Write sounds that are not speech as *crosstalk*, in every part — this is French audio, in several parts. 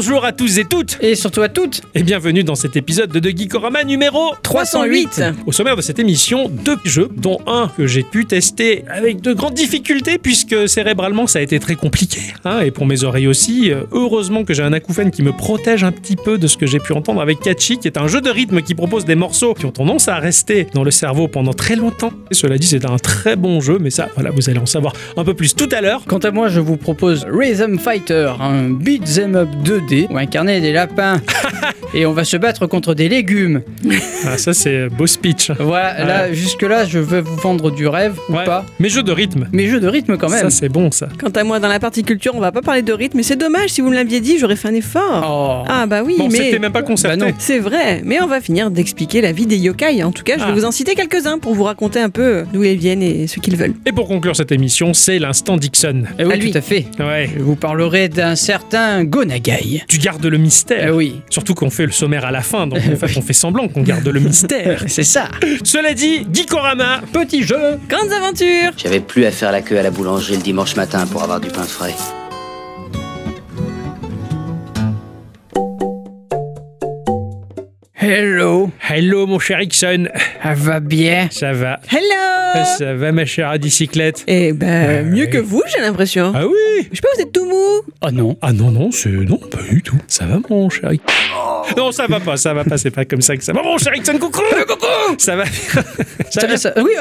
Bonjour à tous et toutes Et surtout à toutes Et bienvenue dans cet épisode de Geekorama numéro 308 Au sommaire de cette émission, deux jeux, dont un que j'ai pu tester avec de grandes difficultés puisque cérébralement ça a été très compliqué. hein, et pour mes oreilles aussi, euh, heureusement que j'ai un acouphène qui me protège un petit peu de ce que j'ai pu entendre avec Catchy, qui est un jeu de rythme qui propose des morceaux qui ont tendance à rester dans le cerveau pendant très longtemps. Et cela dit, c'est un très bon jeu, mais ça, voilà, vous allez en savoir un peu plus tout à l'heure. Quant à moi, je vous propose Rhythm Fighter, un beat'em up 2D où incarner des lapins *laughs* et on va se battre contre des légumes. Ah, ça, c'est beau speech. Voilà, là, jusque-là, je veux vous vendre du rêve Ouais. ou pas. Mais jeu de rythme. Mais jeu de rythme quand Ça, même. c'est bon, ça. Quant à moi, dans la partie culture, on va pas parler de rythme, mais c'est dommage, si vous me l'aviez dit, j'aurais fait un effort. Oh. Ah bah oui, Bon, mais... c'était même pas concerté. Bah non. C'est vrai, mais on va finir d'expliquer la vie des yokai. En tout cas, je vais Ah. vous en citer quelques-uns pour vous raconter un peu d'où ils viennent et ce qu'ils veulent. Et pour conclure cette émission, c'est l'instant Dixon. Eh oui, à lui. tout à fait. Ouais. Je vous parlerai d'un certain Gonagai. Tu gardes le mystère. Eh oui, Surtout qu'on fait le sommaire à la fin, donc en *laughs* fait on fait semblant qu'on garde le mystère. *laughs* c'est ça. Cela dit, Geekorama, Petit jeu. Grandes aventures J'avais plus à faire la queue à la boulangerie le dimanche matin pour avoir du pain frais. Hello. hello mon cher Ixon, Ça va bien? Ça va Hello Ça va ma chère à bicyclette? Eh ben, mieux ouais. que vous, j'ai l'impression. Ah oui Je sais pas, vous êtes tout mou? Oh non. Ah non, non, c'est... Non, pas du tout. Ça va mon cher Ixon? Non, ça va pas, ça va pas, c'est pas comme ça que ça va. Mon cher Ixon, coucou Coucou Ça va bien Ça va bien ça- oui,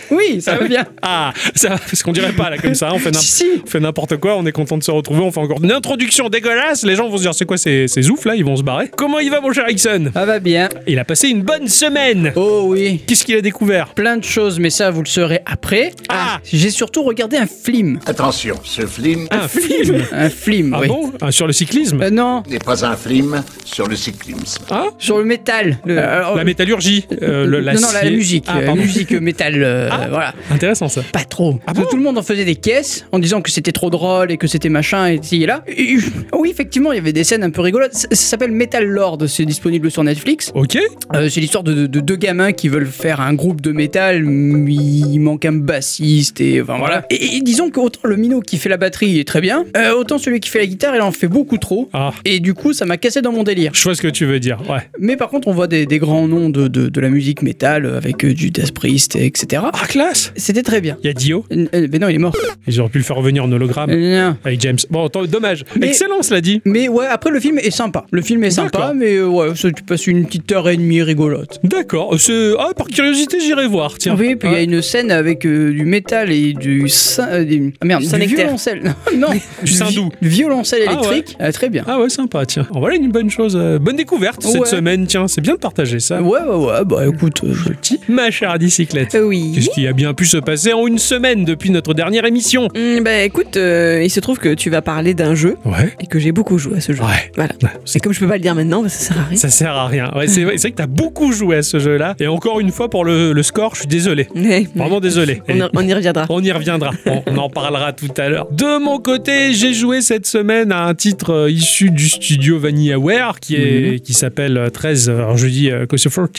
*laughs* oui, ça va bien. *laughs* Ah, ça va, parce qu'on dirait pas là comme ça, on fait *laughs* n'importe Si. on fait n'importe quoi, on est content de se retrouver, on fait encore une introduction dégueulasse, les gens vont se dire c'est quoi ces, ces oufs là, ils vont se barrer. Comment il va mon cher Ixon Ça va bien. Il a passé une bonne semaine Oh oui. Qu'est-ce qu'il a découvert? Plein de choses, mais ça, vous le saurez après. Ah. J'ai surtout regardé un film. Attention, ce film Un film? Un film, Ah oui. bon? Ah, Sur le cyclisme? Euh, non, n'est pas un film sur le cyclisme. Ah? Sur le métal. Le- La métallurgie euh, le, non, non, la musique. Ah, euh, musique euh, métal. Euh, Voilà. Intéressant ça. Pas trop. Ah Parce que bon tout le monde en faisait des caisses en disant que c'était trop drôle et que c'était machin et ci et là. Et, oui, effectivement, il y avait des scènes un peu rigolotes. Ça, ça s'appelle Metal Lord, c'est disponible sur Netflix. Ok. Euh, c'est l'histoire de, de- de deux gamins qui veulent faire un groupe de métal, mais il manque un bassiste et enfin voilà. Et, et disons que autant le minot qui fait la batterie est très bien, euh, autant celui qui fait la guitare, il en fait beaucoup trop. Ah, Et du coup, ça m'a cassé dans mon délire. je vois ce que tu veux dire. Ouais. Mais par contre, on voit des, des grands noms de, de- de la musique métal avec euh, Judas Priest, etc. Ah, classe C'était très bien. Il y a Dio. Euh, euh, mais non, il est mort. Ils auraient pu le faire revenir en hologramme Euh, non. avec James. Bon, tant- dommage. Mais- Excellent, cela dit. Mais ouais, après le film est sympa. Le film est sympa, D'accord. mais euh, ouais, ça, tu passes une petite heure et demie rigolote. D'accord. C'est... Ah, par curiosité, j'irai voir. Tiens. Oui, puis il y a Ouais. une scène avec euh, du métal et du, euh, des- ah, merde, Du du, violoncelle. *laughs* non, Du vi- Saint-Doux. du violoncelle Ah ouais. électrique. Euh, très bien. Ah ouais, sympa, tiens. En voilà une bonne chose. euh, bonne découverte cette Ouais. semaine, tiens. C'est bien de partager ça. Ouais, ouais, ouais, bah écoute. euh, Petit, ma chère bicyclette. Euh, Oui. Qu'est-ce qui a bien pu se passer en une semaine depuis notre dernière émission Hum, bah écoute, euh, il se trouve que tu vas parler d'un jeu Ouais. et que j'ai beaucoup joué à ce jeu. Ouais. Voilà. Ouais, Et comme je peux pas le dire maintenant, bah, ça sert à rien. Ça sert à rien. Ouais, c'est vrai, c'est vrai que t'as beaucoup joué à ce jeu-là. Et encore une fois, pour le, le score, je suis désolé. Ouais. Vraiment désolé. On, y- on y reviendra. On y reviendra. On, on en parlera tout à l'heure. De mon côté, j'ai joué cette semaine à un titre euh, issu du studio VanillaWare qui est qui s'appelle euh, 13. Alors je dis euh, que c'est 14.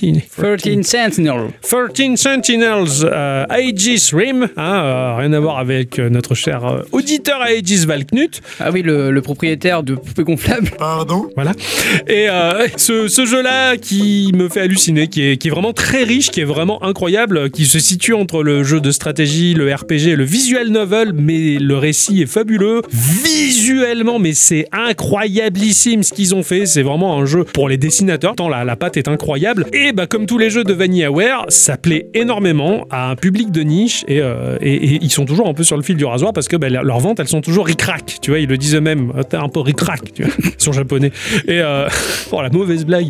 13 Sentinel. 13 Sentinels euh, Aegis Rim, hein, euh, rien à voir avec euh, notre cher euh, auditeur Aegis Valknut, Ah oui, le, le propriétaire de poupées gonflables. Pardon? Voilà. Et euh, ce, ce jeu-là qui me fait halluciner, qui est, qui est vraiment très riche, qui est vraiment incroyable, qui se situe entre le jeu de stratégie, le RPG et le visual novel, mais le récit est fabuleux. Visuellement, mais c'est incroyablissime ce qu'ils ont fait. C'est vraiment un jeu pour les dessinateurs, tant la, la patte est incroyable. Et bah, comme tous les jeux de VanillaWare, ça plaît énormément à un public de niche et, euh, et- ils sont toujours un peu sur le fil du rasoir parce que bah, leurs ventes, elles sont toujours ric-rac. Tu vois, ils le disent eux-mêmes. T'es un peu ric-rac. *laughs* Ils sont japonais. Et euh, *laughs* oh, la mauvaise blague.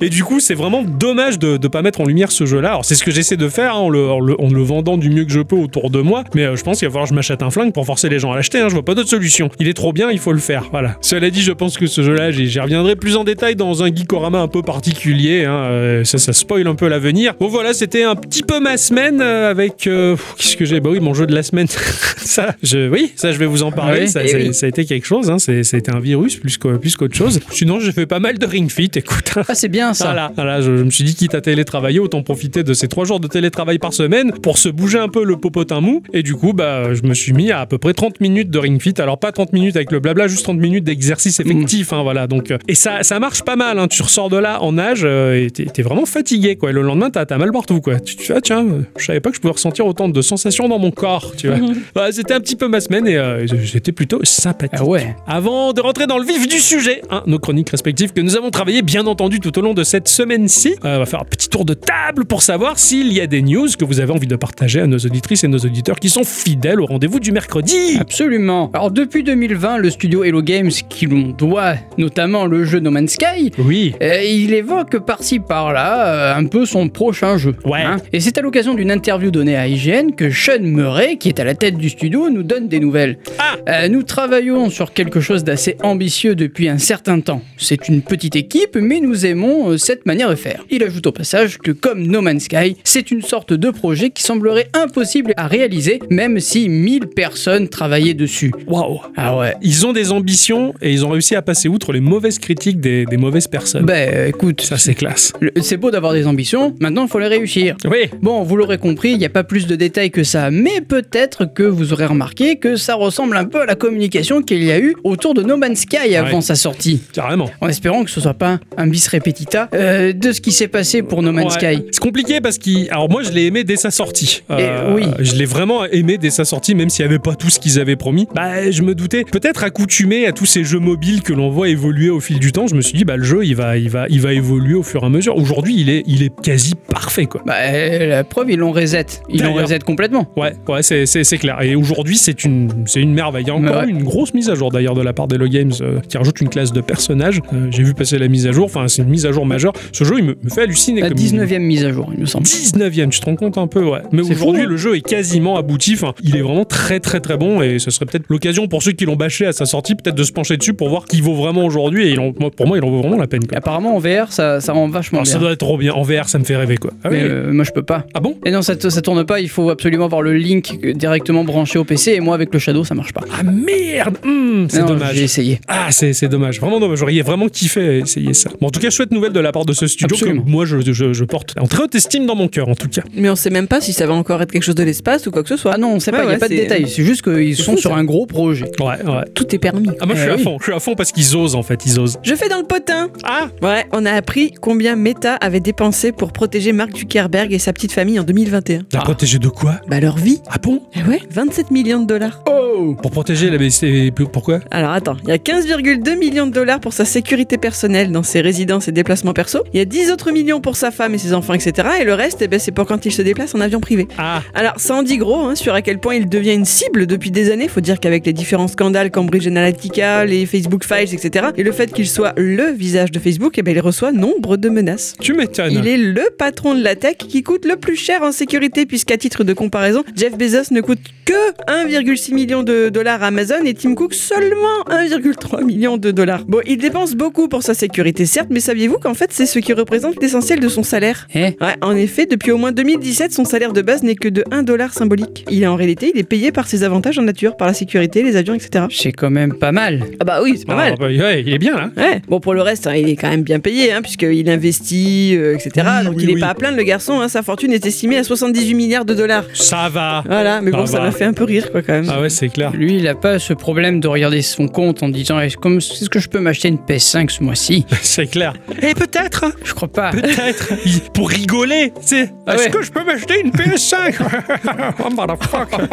Et du coup, c'est vraiment dommage de ne pas mettre en lumière ce jeu-là. Alors, c'est ce que j'essaie de faire hein, en, le, en le- en le vendant du mieux que je peux autour de moi. Mais euh, je pense qu'il va falloir que je m'achète un flingue pour forcer les gens à l'acheter. hein. Je vois pas d'autre solution. Il est trop bien, il faut le faire. Voilà. Cela dit, je pense que ce jeu-là, j'y reviendrai plus en détail dans un Geekorama un peu particulier. hein. Euh, Ça, ça spoil un peu l'avenir. Bon, voilà, c'était un petit peu ma semaine. Semaine euh, avec euh, qu'est-ce que j'ai? Bah oui, mon jeu de la semaine. *laughs* ça, je, oui, ça, je vais vous en parler. Ça, eh ça- oui. ça a été quelque chose. Hein. C'est- C'était un virus plus qu'au- plus qu'autre chose. Sinon, j'ai fait pas mal de Ring Fit. Écoute. Ah, c'est bien ça. Voilà, voilà, je, je me suis dit quitte à télétravailler, autant profiter de ces trois jours de télétravail par semaine pour se bouger un peu le popotin mou. Et du coup, bah, je me suis mis à à peu près 30 minutes de ring fit. Alors pas 30 minutes avec le blabla, juste 30 minutes d'exercice effectif. hein, voilà. Donc euh, et ça, ça marche pas mal. hein. Tu ressors de là en nage euh, et t'es vraiment fatigué quoi. Et le lendemain, t'as as mal partout quoi. Tu dis ah tiens, je savais pas que je pouvais ressentir autant de sensations dans mon corps. Tu vois. Voilà, *laughs* C'était un petit peu ma semaine et euh, c'était plutôt sympathique. Ah ouais. Avant de rentrer dans le vif du sujet, hein, nos chroniques respectives que nous avons travaillées bien entendu tout au long de cette semaine-ci, euh, on va faire un petit tour de table pour savoir s'il y a des news que vous avez envie de partager à nos auditrices et nos auditeurs qui sont fidèles au rendez-vous du mercredi. Absolument. Alors depuis 2020, le studio Hello Games, qui l'on doit notamment le jeu No Man's Sky, Oui. euh, il évoque par-ci par-là euh, un peu son prochain jeu. hein. Ouais. Et c'est à l'occasion d'une interview donnée à IGN que Sean Murray, qui est à la tête du studio, nous donne des nouvelles. Ah Euh, nous travaillons sur quelque chose d'assez ambitieux depuis un certain temps. C'est une petite équipe, mais nous aimons euh, cette manière de faire. Il ajoute au passage que comme No Man's Sky, c'est une sorte de projet qui semblerait impossible à réaliser, même si 1000 personnes travaillaient dessus. Waouh Ah ouais. Ils ont des ambitions et ils ont réussi à passer outre les mauvaises critiques des, des mauvaises personnes. Ben euh, écoute, Ça, c'est classe. c'est beau d'avoir des ambitions, maintenant il faut les réussir. Oui. Bon, vous l'aurez compris, il n'y a pas plus de détails que ça, mais peut-être que vous aurez remarqué que ça ressemble un peu à la communication qu'il y a eu autour de No Man's Sky avant Ouais. sa sortie. Carrément. En espérant que ce soit pas un bis repetita euh, de ce qui s'est passé pour No Man's Ouais. Sky. C'est compliqué parce qu'il. Alors moi, je l'ai aimé dès sa sortie. Euh, Et oui. Je l'ai vraiment aimé dès sa sortie, même s'il n'y avait pas tout ce qu'ils avaient promis. Bah, je me doutais. Peut-être accoutumé à tous ces jeux mobiles que l'on voit évoluer au fil du temps, je me suis dit, bah, le jeu, il va, il va, il va évoluer au fur et à mesure. Aujourd'hui, il est, il est quasi parfait, quoi. Bah, euh, la preuve, ils l'ont reset. Ils l'ont reset complètement. Ouais, ouais, c'est, clair. Et aujourd'hui, c'est une, une merveille. Il y a encore Ouais. une grosse mise à jour d'ailleurs de la part d'Hello Games euh, qui rajoute une classe de personnages. Euh, j'ai vu passer la mise à jour. Enfin, c'est une mise à jour majeure. Ce jeu, il me, me fait halluciner. La comme- 19e mise à jour, il me semble. 19ème, tu te rends compte un peu, ouais. Mais aujourd'hui, hein. le jeu est quasiment abouti. Enfin, il est vraiment très, très, très bon. Et ce serait peut-être l'occasion pour ceux qui l'ont bâché à sa sortie, peut-être de se pencher dessus pour voir qui vaut vraiment aujourd'hui. Et il en- moi, pour moi, il en vaut vraiment la peine. Quoi. Apparemment, en VR, ça, ça rend vachement Alors, ça bien. doit être trop bien. En VR, ça me fait rêver, quoi. Ah oui. Mais euh, moi, je peux pas. Ah bon? Et non, ça, ça tourne pas. Il faut absolument avoir le link directement branché au PC. Et moi, avec le Shadow, ça marche pas. Ah merde Hum, C'est dommage. J'ai essayé. Ah, c'est c'est dommage, vraiment dommage. J'aurais vraiment kiffé à essayer ça. Bon, en tout cas, chouette nouvelle de la part de ce studio Absolument. que moi je, je, je porte en très haute estime dans mon cœur, en tout cas. Mais on sait même pas si ça va encore être quelque chose de l'espace ou quoi que ce soit. Ah non, on sait Ouais, pas. Il y a pas de détails. C'est juste qu'ils sont fou, sur ça. un gros projet. Ouais, ouais. Tout est permis. Ah, moi je Eh suis à oui. fond, je suis à fond parce qu'ils osent en fait, ils osent. Je fais dans le potin. Ah Ouais, on a appris combien Meta avait dépensé pour protéger Mark Zuckerberg et sa petite famille en 2021. La Ah. protéger de quoi? Bah leur vie. Ah bon? Eh ouais, 27 millions de dollars. Oh Pour protéger la BC. Pourquoi? Alors attends, il y a 15,2 millions de dollars pour sa sécurité personnelle dans ses résidences et déplacements perso. Il y a 10 autres millions pour sa femme et ses enfants, etc. Et le reste, eh ben, c'est pour quand il se déplace en avion privé. Ah Alors, ça en dit gros hein, sur à quel point il devient une cible depuis des années. Faut dire qu'avec les différents scandales Cambridge Analytica, les Facebook Files, etc., et le fait qu'il soit le visage de Facebook, eh ben, il reçoit nombre de menaces. Tu m'étonnes. Il est le patron de la tech qui coûte le plus cher en sécurité, puisqu'à titre de comparaison, Jeff Bezos ne coûte que 1,6 million de dollars à Amazon et Tim Cook seulement 1,3 million de dollars. Bon, il dépense beaucoup pour sa sécurité, certes, mais saviez-vous qu'en fait, c'est ce qui représente l'essentiel de son salaire? Eh? Ouais, en effet, depuis au moins 2017, son salaire de base n'est que de 1 dollar symbolique. Il est en réalité, il est payé par ses avantages en nature, par la sécurité, les avions, etc. C'est quand même pas mal. Ah bah oui, c'est pas Ah, mal. bah, ouais, il est bien là. Ouais. Bon, pour le reste, hein, il est quand même bien payé, hein, puisqu'il investit, euh, etc. Oui, Donc oui, il est oui. pas à plaindre, le garçon. hein, sa fortune est estimée à 78 milliards de dollars. Ça va. Voilà, mais Ça bon, ça m'a fait un peu rire, quoi, quand même. Ah ouais, c'est clair. Lui, il a pas ce problème de regarder son compte en disant est-ce comme- est-ce que je peux m'acheter une PS5 ce mois-ci? *laughs* C'est clair. Et peut-être, hein, Je crois pas. peut-être, *laughs* pour rigoler, c'est. Ah Est-ce que je peux m'acheter une PS5 *laughs* Oh, motherfucker.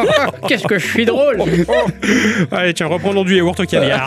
Qu'est-ce que je suis drôle Allez, tiens, reprenons du yaourt au caviar.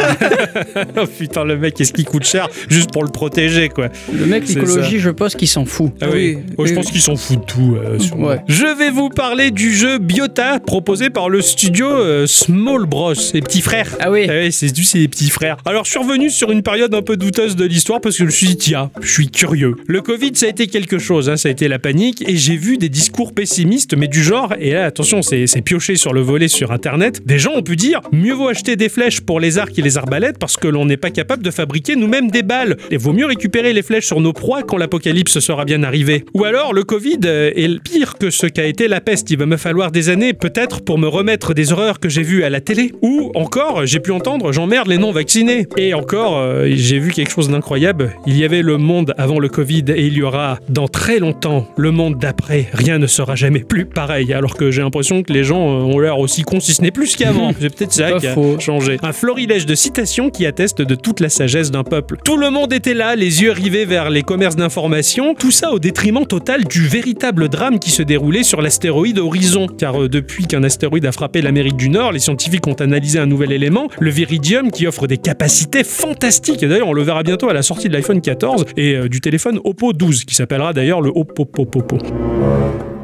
oh putain, le mec, qu'est-ce qui coûte cher juste pour le protéger, quoi? Le mec, l'écologie, je pense qu'il s'en fout. Ah oui, Oui, Oh, je oui, pense oui. qu'ils s'en foutent de tout. euh, Ouais. Je vais vous parler du jeu Biota proposé par le studio euh, Small Bros, les petits frères. Ah oui. Eh c'est du, c'est les petits frères. Alors, je suis revenu sur une période un peu douteuse de l'histoire parce que je me suis dit, tiens, je suis curieux. Le Covid, ça a été quelque chose, hein, ça a été la panique, et j'ai vu des discours pessimistes, mais du genre, et là, attention, c'est c'est pioché sur le volet sur Internet, des gens ont pu dire, mieux vaut acheter des flèches pour les arcs et les arbalètes parce que l'on n'est pas capable de fabriquer nous-mêmes des balles. Et vaut mieux récupérer les flèches sur nos proies quand l'apocalypse sera bien arrivé. Ou alors, le Covid euh, est le pire pire que ce qu'a été la peste. Il va me falloir des années, peut-être, pour me remettre des horreurs que j'ai vues à la télé. Ou encore, j'ai pu entendre j'emmerde les non-vaccinés. Et encore, euh, j'ai vu quelque chose d'incroyable. Il y avait le monde avant le Covid et il y aura dans très longtemps le monde d'après. Rien ne sera jamais plus pareil. Alors que j'ai l'impression que les gens euh, ont l'air aussi cons, si ce n'est plus qu'avant. *laughs* C'est peut-être ça qui a faux. changé. Un florilège de citations qui attestent de toute la sagesse d'un peuple. Tout le monde était là, les yeux rivés vers les commerces d'information, tout ça au détriment total du véritable drame qui se déroulait sur l'astéroïde Horizon. Car euh, depuis qu'un astéroïde a frappé l'Amérique du Nord, les scientifiques ont analysé un nouvel élément, le viridium, qui offre des capacités fantastiques. Et d'ailleurs, on le verra bientôt à la sortie de l'iPhone 14 et euh, du téléphone Oppo 12, qui s'appellera d'ailleurs le Oppo Popo. On dirait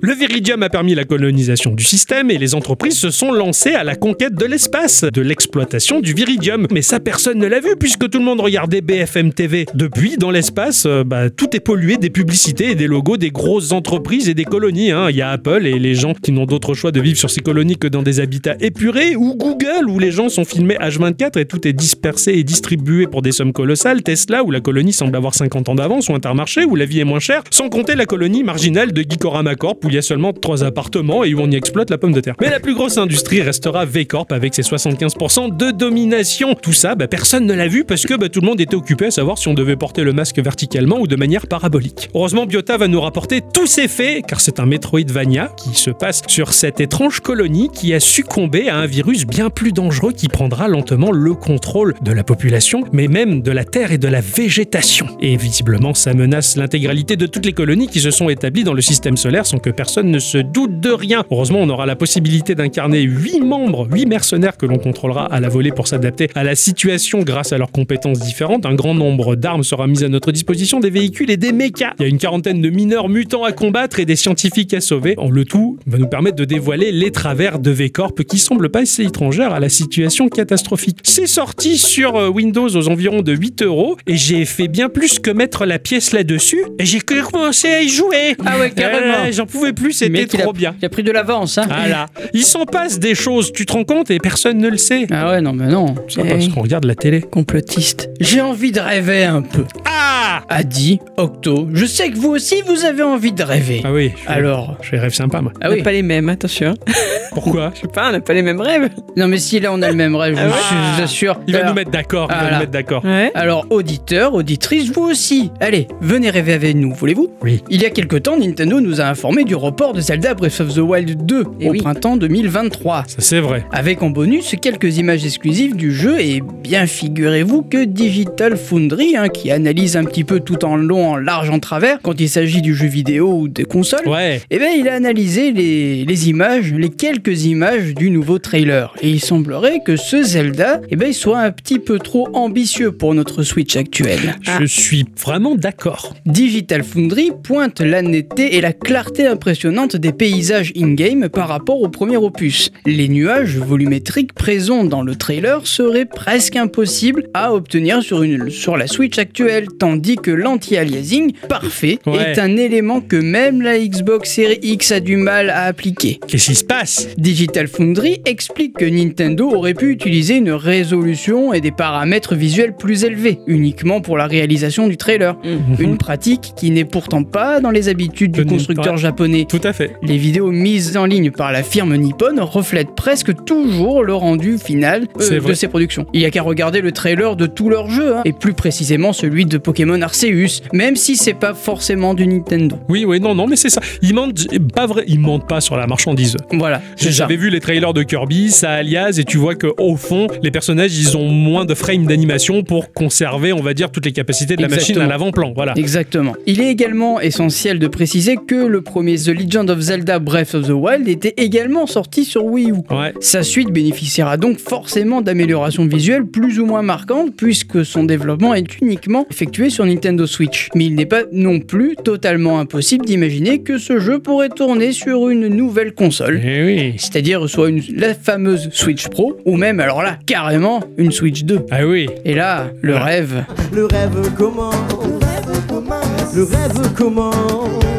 Le viridium a permis la colonisation du système et les entreprises se sont lancées à la conquête de l'espace, de l'exploitation du viridium. Mais ça, personne ne l'a vu puisque tout le monde regardait BFM TV. Depuis, dans l'espace, euh, bah, tout est pollué des publicités et des logos des grosses entreprises et des colonies. hein. Il y a Apple et les gens qui n'ont d'autre choix de vivre sur ces colonies que dans des habitats épurés, ou Google où les gens sont filmés H24 et tout est dispersé et distribué pour des sommes colossales, Tesla où la colonie semble avoir 50 ans d'avance, ou Intermarché où la vie est moins chère, sans compter la colonie marginale de Geekorama Corp où il y a seulement trois appartements et où on y exploite la pomme de terre. Mais la plus grosse industrie restera V-Corp avec ses 75% de domination. Tout ça, bah, personne ne l'a vu parce que bah, tout le monde était occupé à savoir si on devait porter le masque verticalement ou de manière parabolique. Heureusement, Biota va nous rapporter tous ces faits car c'est un Metroidvania qui se passe sur cette étrange colonie qui a succombé à un virus bien plus dangereux qui prendra lentement le contrôle de la population, mais même de la terre et de la végétation. Et visiblement, ça menace l'intégralité de toutes les colonies qui se sont dans le système solaire sans que personne ne se doute de rien. Heureusement, on aura la possibilité d'incarner 8 membres, 8 mercenaires que l'on contrôlera à la volée pour s'adapter à la situation grâce à leurs compétences différentes. Un grand nombre d'armes sera mis à notre disposition, des véhicules et des mechas. Il y a une quarantaine de mineurs mutants à combattre et des scientifiques à sauver. En le tout va nous permettre de dévoiler les travers de V-Corp qui semblent pas assez étrangères à la situation catastrophique. C'est sorti sur euh, Windows aux environs de 8 euros et j'ai fait bien plus que mettre la pièce là-dessus et j'ai commencé à y jouer. Ah ouais, carrément. J'en pouvais plus, c'était a- trop bien. Il a pris de l'avance, hein. Voilà. Il s'en passe des choses, tu te rends compte, et personne ne le sait. Ah ouais, non, mais non. Ça parce qu'on regarde la télé. Complotiste. J'ai envie de rêver un peu. Ah A dit Octo. Je sais que vous aussi, vous avez envie de rêver. Ah oui. je fais- Alors. Je fais rêve sympa, moi. Ah on oui. pas les mêmes, attention. *laughs* Pourquoi Je sais pas, on n'a pas les mêmes rêves. Non, mais si là, on a le même rêve, je vous- Ah. je vous assure. Il va Alors- nous mettre d'accord, il va nous mettre d'accord. Ouais. Alors, auditeurs, auditrices, vous aussi. Allez, venez rêver avec nous, voulez-vous? Oui. Il y a quelque temps, Nintendo nous a informé du report de Zelda Breath of the Wild 2 Eh au oui. printemps 2023. Ça, c'est vrai. Avec en bonus quelques images exclusives du jeu et bien figurez-vous que Digital Foundry, hein, qui analyse un petit peu tout en long, en large, en travers, quand il s'agit du jeu vidéo ou des consoles, Ouais. eh bien, il a analysé les, les images, les quelques images du nouveau trailer. Et il semblerait que ce Zelda, eh bien, il soit un petit peu trop ambitieux pour notre Switch actuelle. Je suis vraiment d'accord. Digital Foundry pointe la netteté et la clarté impressionnante des paysages in-game par rapport au premier opus. Les nuages volumétriques présents dans le trailer seraient presque impossibles à obtenir sur, une, sur la Switch actuelle, tandis que l'anti-aliasing parfait Ouais. est un élément que même la Xbox Series X a du mal à appliquer. Qu'est-ce qui se passe? Digital Foundry explique que Nintendo aurait pu utiliser une résolution et des paramètres visuels plus élevés, uniquement pour la réalisation du trailer. Une pratique qui n'est pourtant pas dans les habitudes du constructeur japonais. Tout à fait. Les vidéos mises en ligne par la firme Nippon reflètent presque toujours le rendu final euh, de ces productions. Il y a qu'à regarder le trailer de tous leurs jeux, hein, et plus précisément celui de Pokémon Arceus, même si c'est pas forcément du Nintendo. Oui, oui, non, non, mais c'est ça. Ils mentent pas vrai. Ils mentent pas sur la marchandise. Voilà. J'avais vu les trailers de Kirby, ça alias, et tu vois que au fond, les personnages, ils ont moins de frames d'animation pour conserver, on va dire, toutes les capacités de la machine à l'avant-plan. Voilà. Exactement. Il est également essentiel de préciser que le premier The Legend of Zelda Breath of the Wild était également sorti sur Wii U. Ouais. Sa suite bénéficiera donc forcément d'améliorations visuelles plus ou moins marquantes puisque son développement est uniquement effectué sur Nintendo Switch. Mais il n'est pas non plus totalement impossible d'imaginer que ce jeu pourrait tourner sur une nouvelle console. Eh oui. C'est-à-dire soit une, la fameuse Switch Pro, ou même alors là, carrément, une Switch 2. Ah oui. Et là, le rêve, Le rêve commence. Le rêve commence.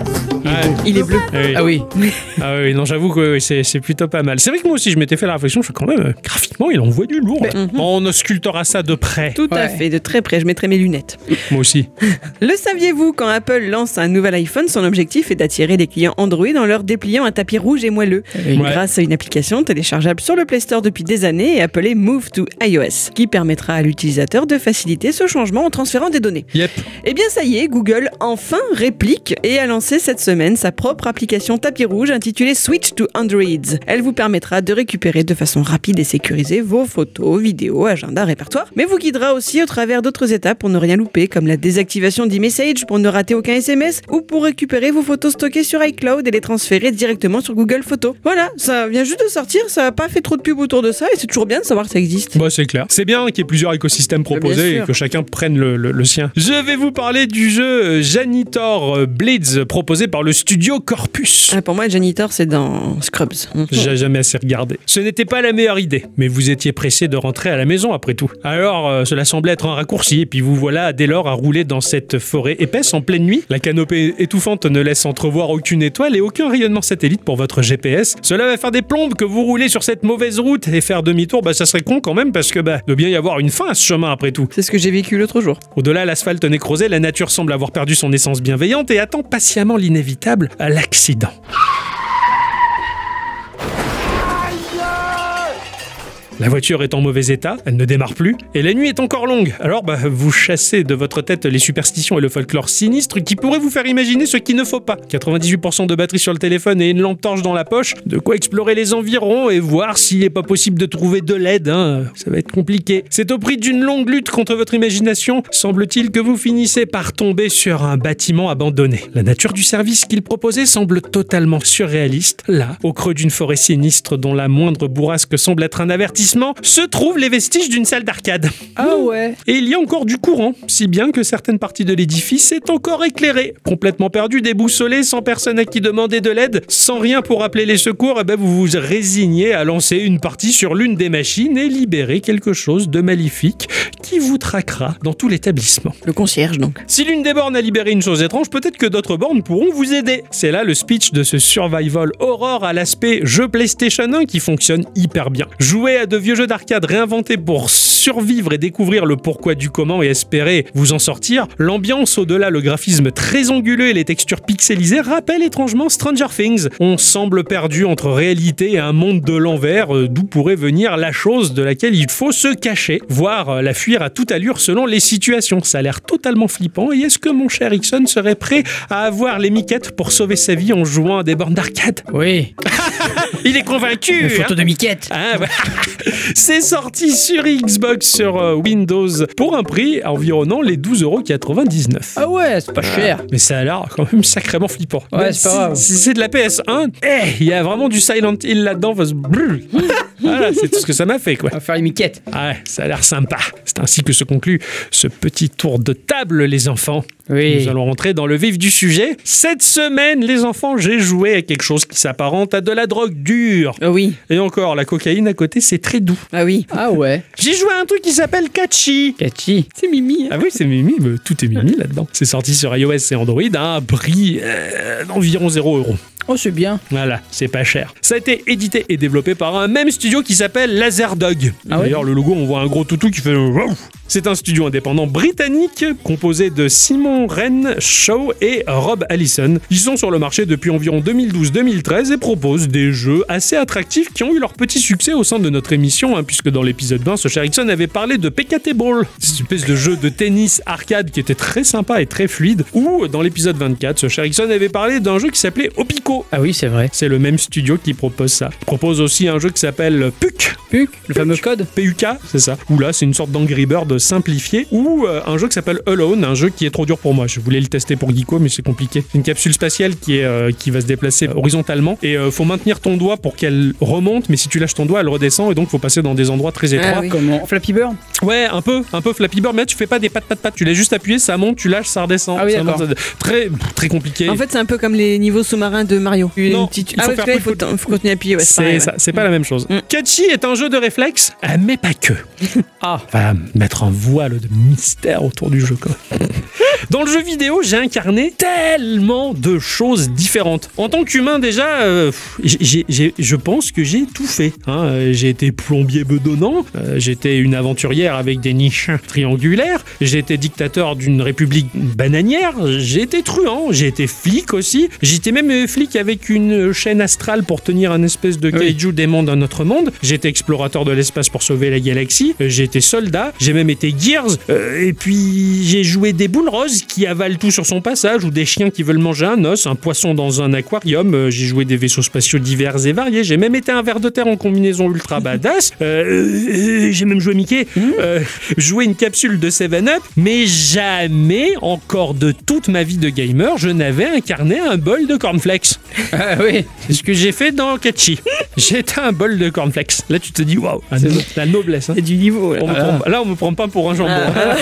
Beau. Il est bleu. Ah oui. Ah oui. Ah oui, non, j'avoue que oui, c'est plutôt pas mal. C'est vrai que moi aussi, je m'étais fait la réflexion, je fais quand même, euh, graphiquement, il envoie du lourd. Mhm. On auscultera ça de près. Tout à fait, de très près. Je mettrai mes lunettes. Moi aussi. *laughs* Le saviez-vous, quand Apple lance un nouvel iPhone, son objectif est d'attirer les clients Android en leur dépliant un tapis rouge et moelleux. Oui. Ouais. Grâce à une application téléchargeable sur le Play Store depuis des années et appelée Move to iOS, qui permettra à l'utilisateur de faciliter ce changement en transférant des données. Yep. Eh bien ça y est, Google enfin réplique et a lancé cette semaine sa propre application tapis rouge intitulée Switch to Androids. Elle vous permettra de récupérer de façon rapide et sécurisée vos photos, vidéos, agenda, répertoire, mais vous guidera aussi au travers d'autres étapes pour ne rien louper, comme la désactivation d'e-message pour ne rater aucun SMS ou pour récupérer vos photos stockées sur iCloud et les transférer directement sur Google Photos. Voilà, ça vient juste de sortir, ça n'a pas fait trop de pub autour de ça et c'est toujours bien de savoir que ça existe. Bah, c'est clair. C'est bien qu'il y ait plusieurs écosystèmes proposés bien sûr. et que chacun prenne le, le- le sien. Je vais vous parler du jeu Janitor Blades proposé par le studio Corpus. Ah, pour moi, Janitor, c'est dans Scrubs. J'ai jamais assez regardé. Ce n'était pas la meilleure idée, mais vous étiez pressé de rentrer à la maison après tout. Alors, euh, cela semblait être un raccourci, et puis vous voilà dès lors à rouler dans cette forêt épaisse en pleine nuit. La canopée étouffante ne laisse entrevoir aucune étoile et aucun rayonnement satellite pour votre GPS. Cela va faire des plombes que vous roulez sur cette mauvaise route et faire demi-tour, bah ça serait con quand même parce que bah doit bien y avoir une fin à ce chemin après tout. C'est ce que j'ai vécu l'autre jour. Au-delà, l'asphalte nécrosé, la nature semble avoir perdu son essence bienveillante et attend patiemment l'inévitable, l'accident. La voiture est en mauvais état, elle ne démarre plus, et la nuit est encore longue. Alors, bah, vous chassez de votre tête les superstitions et le folklore sinistre qui pourraient vous faire imaginer ce qu'il ne faut pas. 98% de batterie sur le téléphone et une lampe torche dans la poche, de quoi explorer les environs et voir s'il n'est pas possible de trouver de l'aide. Hein. Ça va être compliqué. C'est au prix d'une longue lutte contre votre imagination, semble-t-il que vous finissez par tomber sur un bâtiment abandonné. La nature du service qu'il proposait semble totalement surréaliste. Là, au creux d'une forêt sinistre dont la moindre bourrasque semble être un avertissement, se trouvent les vestiges d'une salle d'arcade. Ah ouais. Et il y a encore du courant, si bien que certaines parties de l'édifice est encore éclairée. Complètement perdu, déboussolé, sans personne à qui demander de l'aide, sans rien pour appeler les secours, eh ben vous vous résignez à lancer une partie sur l'une des machines et libérer quelque chose de maléfique qui vous traquera dans tout l'établissement. Le concierge, donc. Si l'une des bornes a libéré une chose étrange, peut-être que d'autres bornes pourront vous aider. C'est là le speech de ce survival horror à l'aspect jeu PlayStation 1 qui fonctionne hyper bien. Jouer à de vieux jeux d'arcade réinventés pour survivre et découvrir le pourquoi du comment et espérer vous en sortir, l'ambiance au-delà, le graphisme très anguleux et les textures pixelisées rappellent étrangement Stranger Things. On semble perdu entre réalité et un monde de l'envers, euh, d'où pourrait venir la chose de laquelle il faut se cacher, voire euh, la fuir à toute allure selon les situations. Ça a l'air totalement flippant. Et est-ce que mon cher Ixon serait prêt à avoir les miquettes pour sauver sa vie en jouant à des bornes d'arcade? Oui. *laughs* Il est convaincu Une hein photo de Miquette. ah. *laughs* C'est sorti sur Xbox, sur euh, Windows, pour un prix environnant les 12,99€. Ah ouais, c'est pas cher. Mais ça a l'air quand même sacrément flippant. Ouais, Même c'est pas si- grave. Si c'est de la PS1, eh, il y a vraiment du Silent Hill là-dedans. brrr. *laughs* voilà, c'est tout ce que ça m'a fait, quoi. On va faire les Miquettes. Ah ouais, ça a l'air sympa. C'est ainsi que se conclut ce petit tour de table, les enfants. Oui. Nous allons rentrer dans le vif du sujet. Cette semaine, les enfants, j'ai joué à quelque chose qui s'apparente à de la drogue dure. Ah oui, Et encore, la cocaïne à côté, c'est très doux. ah oui. Ah ouais. J'ai joué à un truc qui s'appelle Catchy. Catchy. C'est Mimi. hein. Ah oui, c'est Mimi, mais tout est Mimi là-dedans. C'est sorti sur iOS et Android à un prix euh, d'environ 0 euros. Oh, c'est bien. Voilà, c'est pas cher. Ça a été édité et développé par un même studio qui s'appelle Laserdog. Ah D'ailleurs, le logo, on voit un gros toutou qui fait. C'est un studio indépendant britannique composé de Simon Wren Shaw et Rob Allison. Ils sont sur le marché depuis environ 2012-2013 et proposent des jeux assez attractifs qui ont eu leur petit succès au sein de notre émission, hein, puisque dans l'épisode 20, ce cher Erickson avait parlé de PKT Ball, cette espèce de jeu de tennis arcade qui était très sympa et très fluide, ou dans l'épisode 24, ce cher Erickson avait parlé d'un jeu qui s'appelait Opico. Ah oui, c'est vrai. C'est le même studio qui propose ça. Il propose aussi un jeu qui s'appelle PUC. Puc, le fameux code. PUK, c'est ça. Où là, c'est une sorte d'Angry Bird simplifié. Ou euh, un jeu qui s'appelle Alone, un jeu qui est trop dur pour moi. Je voulais le tester pour Geeko, mais c'est compliqué. C'est une capsule spatiale qui, est, euh, qui va se déplacer horizontalement. Et euh, faut maintenir ton doigt pour qu'elle remonte, mais si tu lâches ton doigt, elle redescend. Et donc, faut passer dans des endroits très étroits. Ah oui. Comment Flappy Bird Ouais, un peu, un peu Flappy Bird, mais là, tu fais pas des pattes, pattes, pattes. Tu l'as juste appuyé, ça monte, tu lâches, ça redescend. Ah oui, Ça monte, ça- Très, très compliqué. En fait, c'est un peu comme les niveaux sous-marins de Mario. Une Non, petite- il faut Ah ouais, faire là, il faut, faut continuer à appuyer. Ouais, c'est ça, ouais. c'est pas la même chose. Mm. Catchy est un jeu de réflexe, ah, mais pas que. *laughs* Ah. Va mettre un voile de mystère autour du jeu, quoi. Dans le jeu vidéo, j'ai incarné tellement de choses différentes. En tant qu'humain, déjà, euh, je pense que j'ai tout fait. hein. Euh, J'ai été plombier bedonnant, euh, j'étais une aventurière avec des niches triangulaires, j'ai été dictateur d'une république bananière, j'ai été truand, j'ai été flic aussi, j'étais même euh, avec une chaîne astrale pour tenir un espèce de Oui. kaiju démon d'un autre monde, j'ai été explorateur de l'espace pour sauver la galaxie, euh, j'ai été soldat, j'ai même été Gears, euh, et puis j'ai joué des boules roses qui avalent tout sur son passage, ou des chiens qui veulent manger un os, un poisson dans un aquarium, euh, j'ai joué des vaisseaux spatiaux divers et variés, j'ai même été un ver de terre en combinaison ultra *laughs* badass, euh, j'ai même joué Mickey, euh, joué une capsule de 7-Up, mais jamais, encore de toute ma vie de gamer, je n'avais incarné un bol de cornflakes. *laughs* Ah oui. C'est ce que j'ai fait dans Catchy. J'étais un bol de cornflakes. Là, tu te dis, waouh, la, no- la noblesse. hein. C'est du niveau. Là. On me prend- là, on me prend pas pour un jambon. Ah.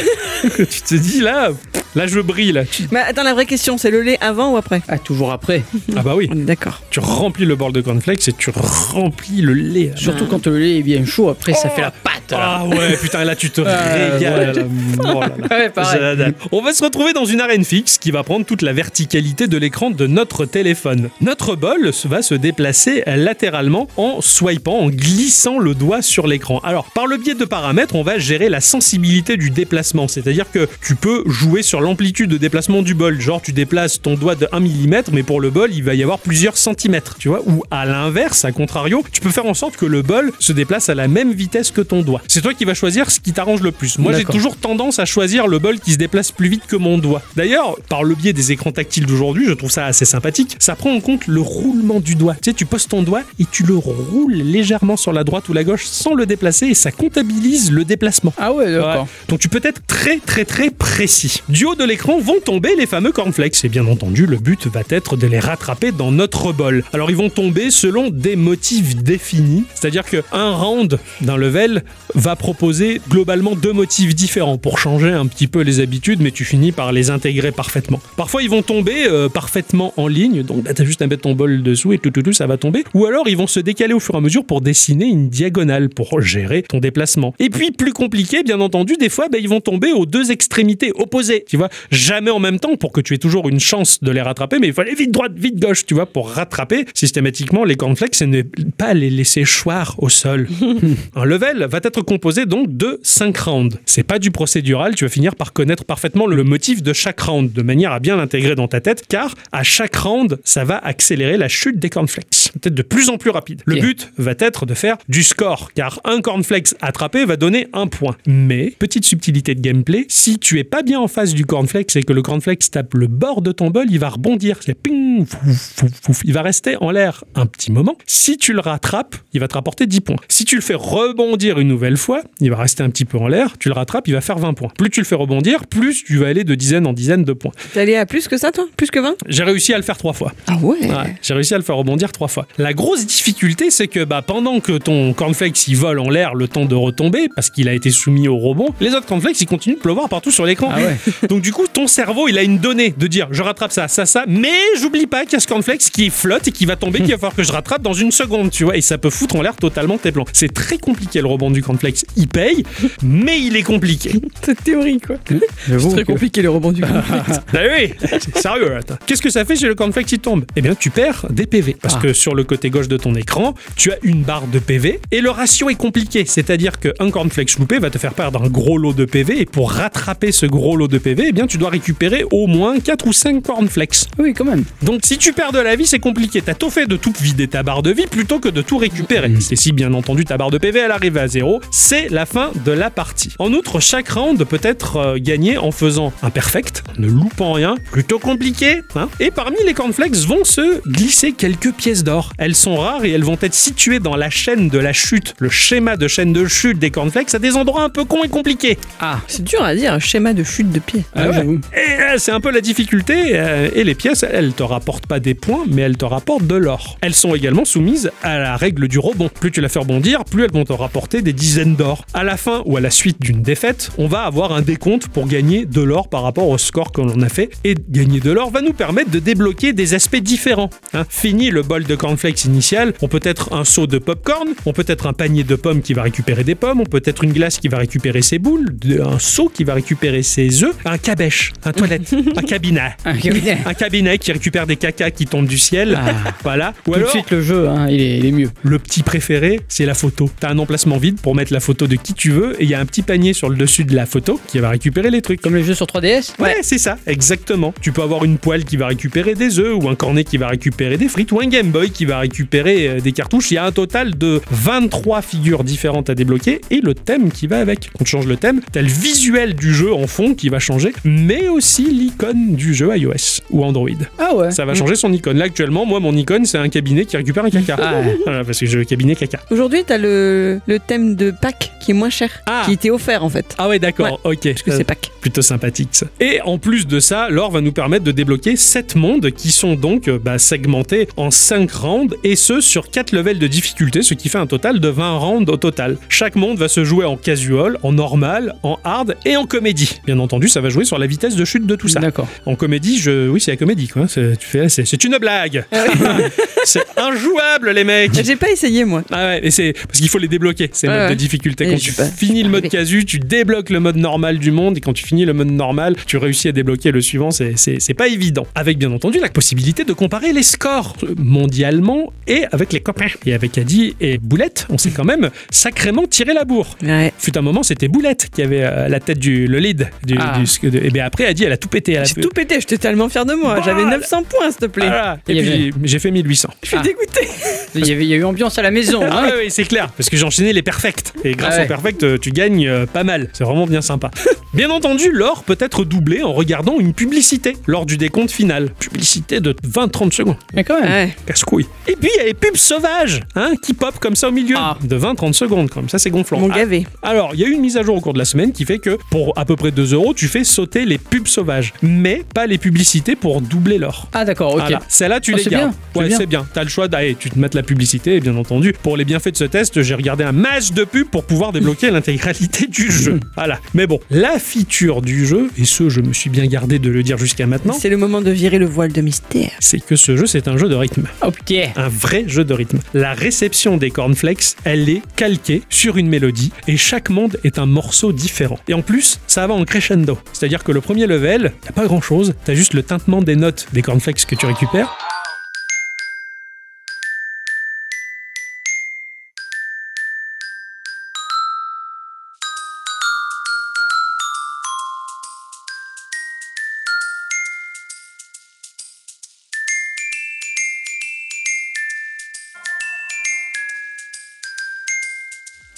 *laughs* tu te dis, là, là, je brille. Là. Mais attends, la vraie question, c'est le lait avant ou après Ah, toujours après. *laughs* Ah bah oui, On est D'accord. tu remplis le bol de cornflakes et tu remplis le lait. Surtout quand le lait est bien chaud, après ça fait la pâte. Ah ouais, putain, là, tu te *laughs* Ah, régales. Oh. *laughs* Ouais. J'adore. On va se retrouver dans une arène fixe qui va prendre toute la verticalité de l'écran de notre téléphone. Notre bol va se déplacer latéralement en swipant, en glissant le doigt sur l'écran. Alors, par le biais de paramètres, on va gérer la sensibilité du déplacement. C'est-à-dire que tu peux jouer sur l'amplitude de déplacement du bol. Genre, tu déplaces ton doigt de 1 mm, mais pour le bol, il va y avoir plusieurs centimètres. Tu vois Ou à l'inverse, à contrario, tu peux faire en sorte que le bol se déplace à la même vitesse que ton doigt. C'est toi qui vas choisir ce qui t'arrange le plus. Moi, j'ai toujours tendance à choisir le bol qui se déplace plus vite que mon doigt. D'ailleurs, par le biais des écrans tactiles d'aujourd'hui, je trouve ça assez sympathique. Ça prend en compte le roulement du doigt. Tu sais, tu poses ton doigt et tu le roules légèrement sur la droite ou la gauche sans le déplacer et ça comptabilise le déplacement. Ah ouais, d'accord. Ouais. Donc tu peux être très très très précis. Du haut de l'écran vont tomber les fameux cornflakes et bien entendu le but va être de les rattraper dans notre bol. Alors ils vont tomber selon des motifs définis, c'est-à-dire que un round d'un level va proposer globalement deux motifs différents pour changer un petit peu les habitudes mais tu finis par les intégrer parfaitement. Parfois ils vont tomber euh, parfaitement en ligne donc là t'as juste à mettre ton bol dessous et tout tout tout ça va tomber ou alors ils vont se décaler au fur et à mesure pour dessiner une diagonale pour gérer ton déplacement. Et puis plus compliqué, bien entendu, des fois, ben, ils vont tomber aux deux extrémités opposées. Tu vois, jamais en même temps pour que tu aies toujours une chance de les rattraper, mais il faut aller vite droite, vite gauche, tu vois, pour rattraper systématiquement les cornflakes et ne pas les laisser choir au sol. *laughs* Un level va être composé donc de 5 rounds. C'est pas du procédural, tu vas finir par connaître parfaitement le motif de chaque round de manière à bien l'intégrer dans ta tête, car à chaque round, ça va accélérer la chute des cornflakes. Peut-être de plus en plus rapide. Le but va être de faire du score, car un cornflakes attrapé va donner un point. Mais, petite subtilité de gameplay, si tu es pas bien en face du cornflakes et que le cornflakes tape le bord de ton bol, il va rebondir. C'est ping, fouf, fouf, fouf. Il va rester en l'air un petit moment. Si tu le rattrapes, il va te rapporter 10 points. Si tu le fais rebondir une nouvelle fois, il va rester un petit peu en l'air. Tu le rattrapes, il va faire 20 points. Plus tu le fais rebondir, plus tu vas aller de dizaine en dizaine de points. T'es allé à plus que ça, toi? Plus que 20 J'ai réussi à le faire trois fois. Ah ouais, Ouais, j'ai réussi à le faire rebondir trois fois. La grosse difficulté, c'est que bah, pendant que ton cornflakes il vole en l'air le temps de retomber, parce qu'il a été soumis au rebond, les autres cornflakes ils continuent de pleuvoir partout sur l'écran. Ah ouais. *laughs* Donc du coup, ton cerveau il a une donnée de dire je rattrape ça, ça, ça, mais j'oublie pas qu'il y a ce cornflakes qui flotte et qui va tomber, qu'il va falloir que je rattrape dans une seconde, tu vois, et ça peut foutre en l'air totalement tes plans. C'est très compliqué le rebond du cornflakes. Il paye, mais il est compliqué. *laughs* cette théorie quoi. C'est très que- compliqué le rebond du cornflakes. *laughs* Ah oui, c'est sérieux. attends. Qu'est-ce que ça fait si le cornflakes qui tombe? Eh bien, tu perds des PV. Parce Ah. que sur le côté gauche de ton écran, tu as une barre de PV et le ratio est compliqué. C'est-à-dire qu'un cornflakes loupé va te faire perdre un gros lot de PV et pour rattraper ce gros lot de PV, eh bien, tu dois récupérer au moins 4 ou 5 cornflakes. Oui, quand même. Donc, si tu perds de la vie, c'est compliqué. T'as tout fait de tout vider ta barre de vie plutôt que de tout récupérer. Et si, bien entendu, ta barre de PV, elle arrive à zéro, c'est la fin de la partie. En outre, chaque round peut être euh, gagné en faisant un perfect, en ne loupant rien, plutôt compliqué. hein. Et parmi les cornflakes vont se glisser quelques pièces d'or. Elles sont rares et elles vont être situées dans la chaîne de la chute, le schéma de chaîne de chute des cornflakes, à des endroits un peu cons et compliqués. Ah, C'est dur à dire, un schéma de chute de pied. ah, ouais. j'avoue. Et euh, c'est un peu la difficulté. euh, et les pièces, elles te rapportent pas des points, mais elles te rapportent de l'or. Elles sont également soumises à la règle du rebond. Plus tu la fais rebondir, plus elles vont te rapporter des dizaines d'or. À la fin ou à la suite d'une défaite, on va avoir un décompte pour gagner de l'or par rapport au score que l'on a fait. Et gagner de l'or va nous permettre de débloquer des aspects différents. hein. Fini le bol de cornflakes initial, on peut être un seau de popcorn, on peut être un panier de pommes qui va récupérer des pommes, on peut être une glace qui va récupérer ses boules, de- un seau qui va récupérer ses œufs, un cabèche, un toilette, *laughs* un cabinet. Ah, cabinet. Un cabinet qui récupère des cacas qui tombent du ciel. Ah. Voilà. Ou Tout de alors, suite, le jeu, hein, il, est, il est mieux. le petit préféré, c'est la photo. T'as un emplacement vide pour mettre la photo de qui tu veux et il y a un petit panier sur le dessus de la photo qui va récupérer les trucs. Comme les jeux sur 3DS Ouais, c'est ça, exactement. Tu peux avoir une poêle qui va récupérer des œufs, ou un cornet qui va récupérer des frites, ou un Game Boy qui va récupérer euh, des cartouches. Il y a un total de 23 figures différentes à débloquer, et le thème qui va avec. Quand tu changes le thème, t'as le visuel du jeu en fond qui va changer, mais aussi l'icône du jeu iOS ou Android. Ah ouais. Ça va changer son icône. Là, actuellement, moi, mon icône, c'est un cabinet qui récupère un caca. Ah. *laughs* Voilà, parce que je veux cabinet caca. Aujourd'hui, t'as le, le thème de Pâques qui est moins cher, Ah. qui était offert en fait. Ah ouais, d'accord, ok. Parce que c'est Pâques. plutôt sympathique ça. Et en plus de ça, l'or va nous permettre de débloquer 7 mondes qui sont donc euh, bah, segmentés en 5 rounds et ce sur 4 levels de difficulté, ce qui fait un total de 20 rounds au total. Chaque monde va se jouer en casual, en normal, en hard et en comédie. Bien entendu, ça va jouer sur la vitesse de chute de tout ça. D'accord. En comédie, je... oui, c'est la comédie quoi. Tu fais, c'est une blague. *laughs* c'est injouable les mecs. J'ai pas essayé moi. Ah ouais, et c'est parce qu'il faut les débloquer, ces Ouais, modes ouais. de difficulté. Quand tu finis le mode casu, tu débloques le mode normal du monde, et quand tu finis le mode normal, tu réussis à débloquer le suivant. C'est- C'est c'est pas évident. Avec bien entendu la possibilité de comparer les scores mondialement et avec les copains. Et avec Adi et Boulette, on s'est quand même sacrément tiré la bourre. Ouais. Fut un moment, c'était Boulette qui avait euh, la tête du le lead. Du, Ah. du- de- et bien après, Adi, elle a tout pété. Elle a tout pété, j'étais tellement fier de moi. Bah, J'avais 900 points, s'il te plaît. Voilà. Et puis j'ai fait 1800. Je suis Ah. dégoûtée. Il y, avait, il y a eu ambiance à la maison. *laughs* Ah hein. ouais, ouais, c'est clair, parce que j'ai enchaîné les perfects. *laughs* Et grâce Ah ouais. aux perfects, euh, tu gagnes euh, pas mal. C'est vraiment bien sympa. *laughs* bien entendu, l'or peut être doublé en regardant une publicité lors du décompte final. Publicité de 20-30 secondes. Mais quand même. Ouais. Casse-couille. Et puis, il y a les pubs sauvages, hein, qui pop comme ça au milieu. Ah. De 20-30 secondes, comme ça, c'est gonflant. Mon Ah, gavé. alors, il y a eu une mise à jour au cours de la semaine qui fait que pour à peu près 2 euros, tu fais sauter les pubs sauvages, mais pas les publicités pour doubler l'or. Ah d'accord, ok. Voilà. Celle-là, tu Oh, les gardes. bien, c'est Ouais, bien. c'est bien. T'as le choix d'aller, tu te mets la publicité, et bien entendu. Pour les bienfaits de ce test, j'ai regardé un match de pour pouvoir débloquer *laughs* l'intégralité du jeu. Voilà. Mais bon, la feature du jeu, et ce, je me suis bien gardé de le dire jusqu'à maintenant, C'est le moment de virer le voile de mystère. c'est que ce jeu, c'est un jeu de rythme. Oh putain. Un vrai jeu de rythme. La réception des cornflakes, elle est calquée sur une mélodie et chaque monde est un morceau différent. Et en plus, ça va en crescendo. C'est-à-dire que le premier level, a pas grand chose, t'as juste le tintement des notes des cornflakes que tu récupères.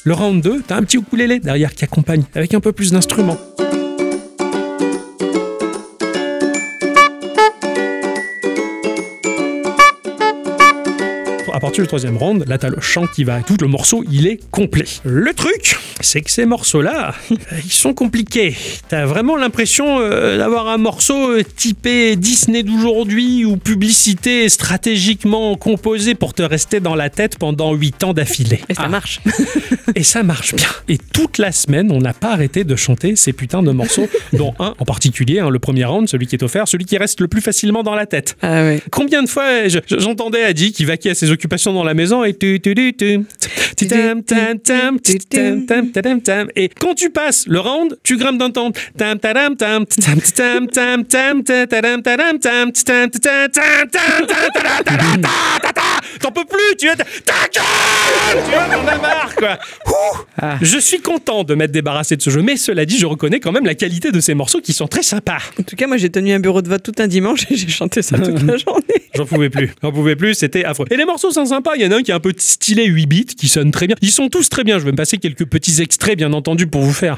Le round 2, t'as un petit ukulélé derrière qui accompagne, avec un peu plus d'instruments. Partir du troisième round, là t'as le chant qui va, tout le morceau il est complet. Le truc, c'est que ces morceaux-là, *laughs* ils sont compliqués. T'as vraiment l'impression euh, d'avoir un morceau euh, typé Disney d'aujourd'hui ou publicité stratégiquement composée pour te rester dans la tête pendant 8 ans d'affilée. Et ça Ah. marche. *laughs* Et ça marche bien. Et toute la semaine, on n'a pas arrêté de chanter ces putains de morceaux, *laughs* dont un en particulier, hein, le premier round, celui qui est offert, celui qui reste le plus facilement dans la tête. Ah ouais. Combien de fois je- je- j'entendais Adi qui vaquait à ses occupations dans la maison et tu tu tu tu et quand tu passes le round tu grimpes d'un ta t'en peux plus tu es ta gueule tu vois t'en as marre quoi. Ah. je suis content de m'être débarrassé de ce jeu mais cela dit je reconnais quand même la qualité de ces morceaux qui sont très sympas En tout cas, moi j'ai tenu un bureau de vote tout un dimanche et j'ai chanté ça toute la journée. J'en pouvais plus. J'en pouvais plus, c'était affreux. Et les morceaux sont sympas. Il y en a un qui est un peu stylé 8 bits, qui sonne très bien. Ils sont tous très bien. Je vais me passer quelques petits extraits, bien entendu, pour vous faire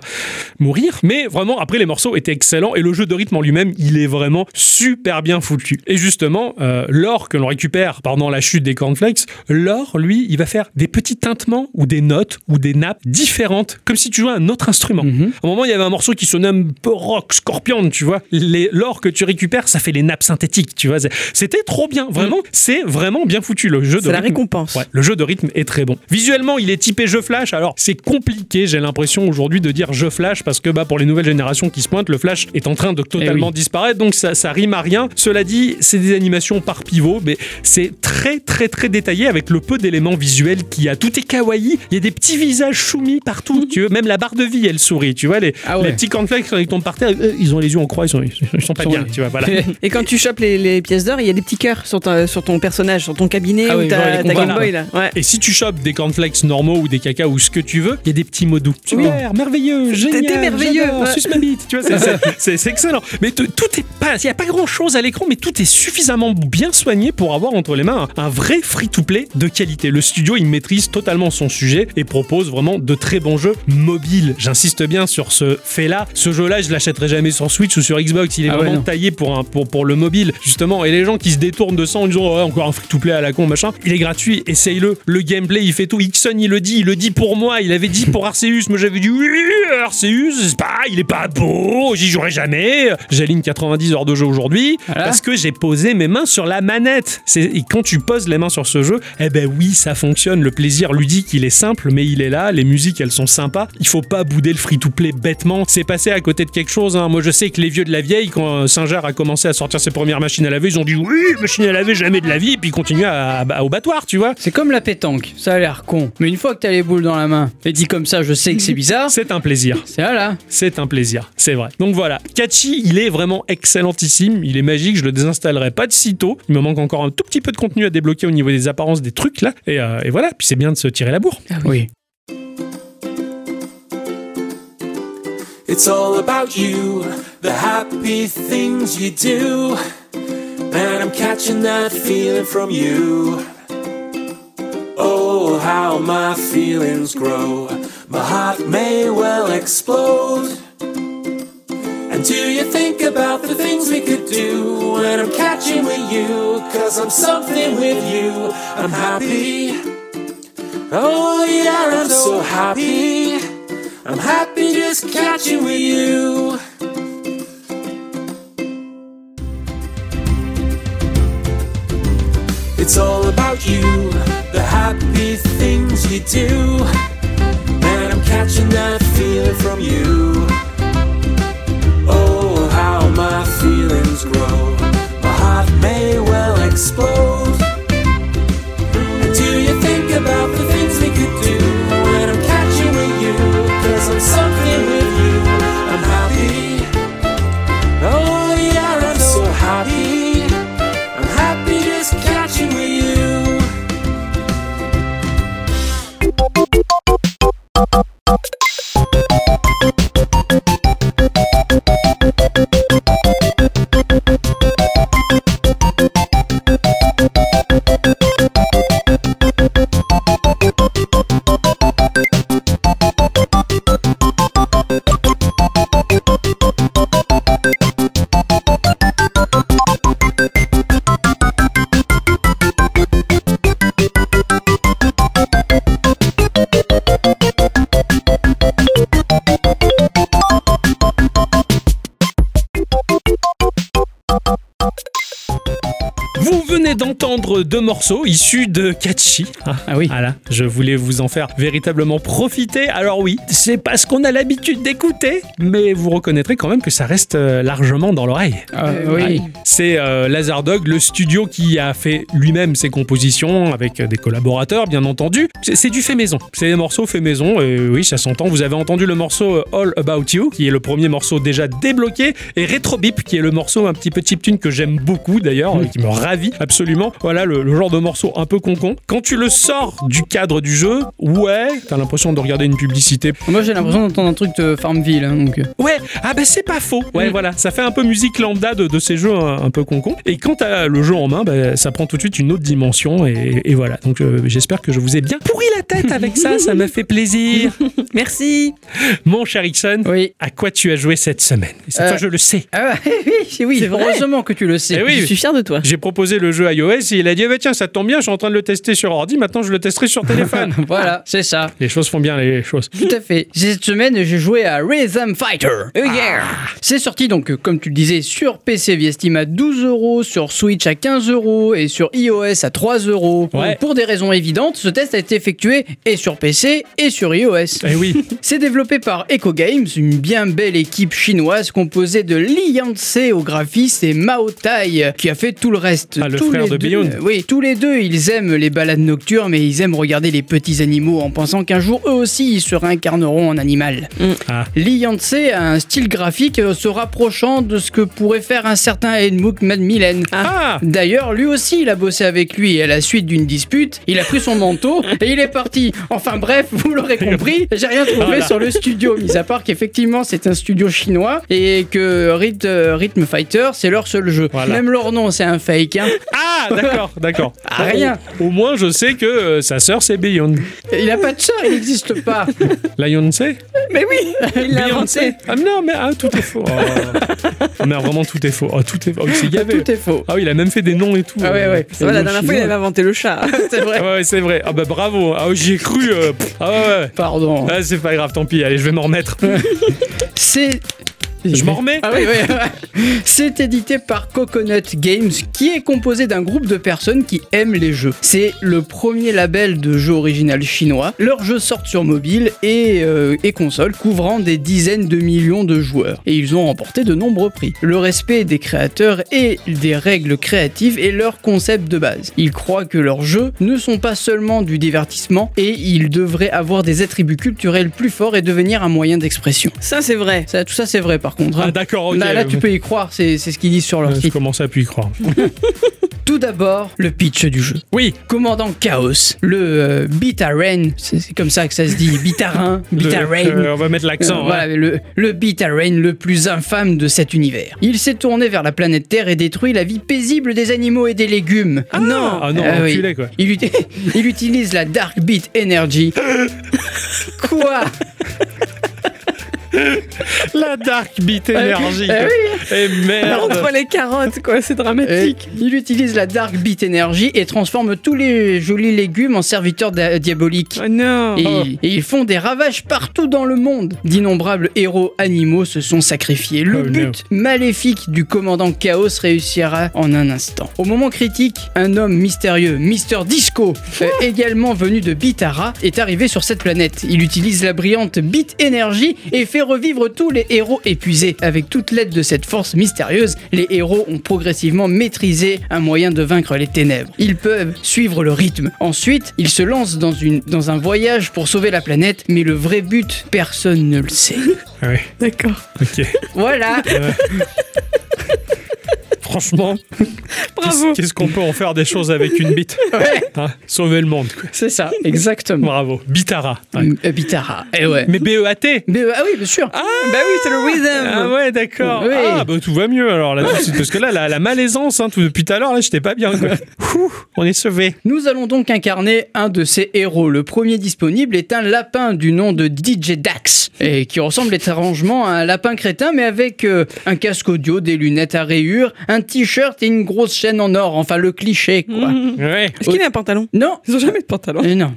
mourir. Mais vraiment, après, les morceaux étaient excellents. Et le jeu de rythme en lui-même, il est vraiment super bien foutu. Et justement, euh, l'or que l'on récupère pendant la chute des cornflakes, l'or, lui, il va faire des petits tintements ou des notes ou des nappes différentes, comme si tu jouais un autre instrument. Mhm. À un moment, il y avait un morceau qui sonnait un peu rock, scorpion, tu vois. L'or que tu récupères, ça fait les nappes synthétiques, tu vois. C'était trop trop bien. Vraiment, c'est vraiment bien foutu le jeu de C'est la récompense. Ouais, le jeu de rythme est très bon. Visuellement, il est typé jeu flash. Alors, c'est compliqué, j'ai l'impression aujourd'hui de dire jeu flash parce que bah, pour les nouvelles générations qui se pointent, le flash est en train de totalement oui. disparaître. Donc, ça, ça rime à rien. Cela dit, c'est des animations par pivot, mais c'est très, très, très détaillé avec le peu d'éléments visuels qu'il y a. Tout est kawaii. Il y a des petits visages soumis partout. tu veux. Même la barre de vie, elle sourit. Tu vois, les, Ah ouais. les petits cornflakes quand ils tombent par terre, ils ont les yeux en croix, ils sont, ils sont pas Ils sont- bien. Tu vois, voilà. *laughs* Et quand tu chopes les, les pièces d'or, il y a des petits cœurs sur, ta- sur ton personnage, sur ton cabinet Ah ou oui, ta, ta Game. Boy là. Ouais. Et si tu chopes des cornflakes normaux ou des caca ou ce que tu veux, il y a des petits mots doux. Super, merveilleux, T'es- génial, merveilleux, suce ma bite. Tu vois, c'est- *laughs* excellent. Mais tout est pas, il y a pas grand chose à l'écran, mais tout est suffisamment bien soigné pour avoir entre les mains un, un vrai free-to-play de qualité. Le studio, il maîtrise totalement son sujet et propose vraiment de très bons jeux mobiles. J'insiste bien sur ce fait-là. Ce jeu-là, je l'achèterai jamais sur Switch ou sur Xbox. Il est Ah vraiment taillé pour, un, pour, pour le mobile, justement. Et les gens qui se détournent de ça en disant oh, encore un free-to-play à la con, machin, il est gratuit, essaye-le. Le gameplay, il fait tout. Ixon, il le dit, il le dit pour moi. Il avait dit pour Arceus. Moi, j'avais dit oui, Arceus, c'est pas, il est pas beau, j'y jouerai jamais. J'aligne 90 heures de jeu aujourd'hui Voilà. parce que j'ai posé mes mains sur la manette. Et quand tu poses les mains sur ce jeu, eh ben oui, ça fonctionne. Le plaisir ludique, il est simple, mais il est là. Les musiques, elles sont sympas. Il faut pas bouder le free-to-play bêtement. C'est passé à côté de quelque chose. hein. Moi, je sais que les vieux de la vieille, quand euh, Singer a commencé à sortir ses premières machines à laver, ils ont dit oui, machine à laver, jamais de la vie, et puis ils continuent à, à- au battoir, tu vois. C'est comme la pétanque, ça a l'air con. Mais une fois que t'as les boules dans la main, et dit comme ça, je sais que c'est bizarre. *laughs* C'est un plaisir. C'est là. C'est un plaisir, c'est vrai. Donc voilà, Catchy, il est vraiment excellentissime, il est magique, je le désinstallerai pas de sitôt. Il me manque encore un tout petit peu de contenu à débloquer au niveau des apparences des trucs là. Et, euh, et voilà, puis c'est bien de se tirer la bourre. Oui. It's all about you, the happy things you do. And I'm catching that feeling from you. Oh, how my feelings grow. My heart may well explode. And do you think about the things we could do when I'm catching with you? Cause I'm something with you. I'm happy. Oh, yeah, I'm so happy. I'm happy just catching with you. It's all about you, the happy things you do. And I'm catching that feeling from you. Oh, how my feelings grow. My heart may well explode. D'entendre deux morceaux issus de Catchy. Ah, Ah oui. Voilà, je voulais vous en faire véritablement profiter. Alors oui, c'est pas ce qu'on a l'habitude d'écouter, mais vous reconnaîtrez quand même que ça reste euh, largement dans l'oreille. Ah, Euh, oui. C'est euh, Lazardog, le studio qui a fait lui-même ses compositions avec euh, des collaborateurs, bien entendu. C'est du fait maison. C'est des morceaux fait maison. Et oui, ça s'entend. Vous avez entendu le morceau All About You, qui est le premier morceau déjà débloqué, et Retro Beep, qui est le morceau un petit peu chiptune que j'aime beaucoup d'ailleurs, euh, qui me ravit absolument. Voilà le, le genre de morceau un peu concon. Quand tu le sors du cadre du jeu, ouais, t'as l'impression de regarder une publicité. Moi j'ai l'impression d'entendre un truc de Farmville. hein, donc, euh. Ouais, ah bah c'est pas faux. Ouais, Mm. voilà, ça fait un peu musique lambda de, de ces jeux un, un peu concon. Et quand t'as le jeu en main, bah, ça prend tout de suite une autre dimension. Et, et voilà, donc euh, j'espère que je vous ai bien pourri la tête avec ça, ça m'a fait plaisir. *laughs* Merci. Mon cher Ixon, Oui. à quoi tu as joué cette semaine? Et Cette Euh, fois, je le sais. Ah *laughs* oui, oui, C'est vrai. heureusement que tu le sais. Eh oui. Je suis fier de toi. J'ai proposé le jeu iOS il a dit, ah bah tiens, ça tombe bien, je suis en train de le tester sur ordi, maintenant je le testerai sur téléphone. *laughs* Voilà, c'est ça. les choses font bien les choses. Tout à fait. Cette semaine, j'ai joué à Rhythm Fighter. Oh yeah C'est sorti donc, euh, comme tu le disais, sur PC via Steam à 12 euros, sur Switch à 15 euros et sur iOS à 3 euros. Ouais. Pour des raisons évidentes, ce test a été effectué et sur PC et sur iOS. Eh oui, *laughs* C'est développé par Echo Games, une bien belle équipe chinoise composée de Li Yanse au graphisme et Mao Tai qui a fait tout le reste. Ah, le Tous frère les de deux- euh, oui, tous les deux, ils aiment les balades nocturnes, mais ils aiment regarder les petits animaux en pensant qu'un jour eux aussi ils se réincarneront en animal. Ah. Li Yanse a un style graphique euh, se rapprochant de ce que pourrait faire un certain Edmund Macmillan. ah, D'ailleurs, lui aussi, il a bossé avec lui et à la suite d'une dispute, il a pris son manteau *laughs* et il est parti. Enfin bref, vous l'aurez *laughs* compris, j'ai rien trouvé Voilà. sur le studio, mis à part qu'effectivement c'est un studio chinois et que euh, Rhythm Fighter c'est leur seul jeu. Voilà. Même leur nom c'est un fake. Hein. ah, d'accord, d'accord. Ah, rien. Au, moins, je sais que euh, sa sœur c'est Beyond. Il a pas de chat, il n'existe pas. *laughs* Beyoncé Mais oui, il l'a inventé. Ah mais non, mais ah, tout est faux. *laughs* Oh. Ah, mais vraiment, tout est faux. Oh, tout est faux. Oh, il s'est gavé. Tout est faux. Ah oui, il a même fait des noms et tout. Ah ouais, ouais. C'est vrai, la dernière fois, il avait inventé le chat. *laughs* C'est vrai. Ah ouais, c'est vrai. Ah bah bravo. Ah, j'y ai cru. euh. Ah ouais, ouais. Pardon. Ah, c'est pas grave, tant pis. Allez, je vais m'en remettre. C'est Je m'en remets Ah oui, oui. *laughs* C'est édité par Coconut Games, qui est composé d'un groupe de personnes qui aiment les jeux. C'est le premier label de jeu original chinois. Leurs jeux sortent sur mobile et, euh, et console, couvrant des dizaines de millions de joueurs. Et ils ont remporté de nombreux prix. Le respect des créateurs et des règles créatives est leur concept de base. Ils croient que leurs jeux ne sont pas seulement du divertissement et ils devraient avoir des attributs culturels plus forts et devenir un moyen d'expression. Ça, c'est vrai. Ça, tout ça c'est vrai par contre. hein. Ah d'accord, ok. Là, là, tu peux y croire, c'est c'est ce qu'ils disent sur leur Je site. commence à plus y croire. *laughs* Tout d'abord, le pitch du jeu. Oui, Commandant Chaos, le euh, Bitaren, c'est c'est comme ça que ça se dit, Bitarin, *laughs* le- euh, on va mettre l'accent. Euh, hein. voilà, le, le le plus infâme de cet univers. Il s'est tourné vers la planète Terre et détruit la vie paisible des animaux et des légumes. Ah non, ah non, Ah oui. enculé quoi. Il, ut- *laughs* il utilise la Dark Beat Energy. Quoi? *laughs* La Dark Beat Energy. Eh quoi. Et merde. Entre les carottes, quoi, c'est dramatique. Et il utilise la Dark Beat Energy et transforme tous les jolis légumes en serviteurs diaboliques. Oh non. Et, et ils font des ravages partout dans le monde. D'innombrables héros animaux se sont sacrifiés. Le Oh, but maléfique du commandant Chaos réussira en un instant. Au moment critique, un homme mystérieux, Mr. Disco, euh, également venu de Bitara, est arrivé sur cette planète. Il utilise la brillante Beat Energy et fait revivre tous les héros épuisés. Avec toute l'aide de cette force mystérieuse, les héros ont progressivement maîtrisé un moyen de vaincre les ténèbres. Ils peuvent suivre le rythme. Ensuite, ils se lancent dans, une, dans un voyage pour sauver la planète, mais le vrai but, personne ne le sait. Ah ouais, D'accord. ok. Voilà. Franchement, *laughs* Bravo. qu'est-ce qu'on peut en faire des choses avec une bite *laughs* Ouais, *laughs* Hein, Sauver le monde, quoi. c'est ça, exactement. Bravo. Bitara. Ouais. Euh, Bitara. Eh ouais. Mais BEAT euh, ah oui, bien sûr. Bah oui, c'est le rhythm. Ah ouais, d'accord. Oui. Ah bah tout va mieux alors là. Parce que là, la, la malaisance, hein, tout, depuis tout à l'heure, là, j'étais pas bien. Quoi. Ouh, on est sauvé. Nous allons donc incarner un de ces héros. Le premier disponible est un lapin du nom de DJ Dax, et qui ressemble étrangement à un lapin crétin, mais avec euh, un casque audio, des lunettes à rayures, un t-shirt et une grosse chaîne en or. Enfin, le cliché, quoi. Mhm. Ouais. Est-ce qu'il a un pantalon? Non. Ils ont jamais de pantalon. Eh non.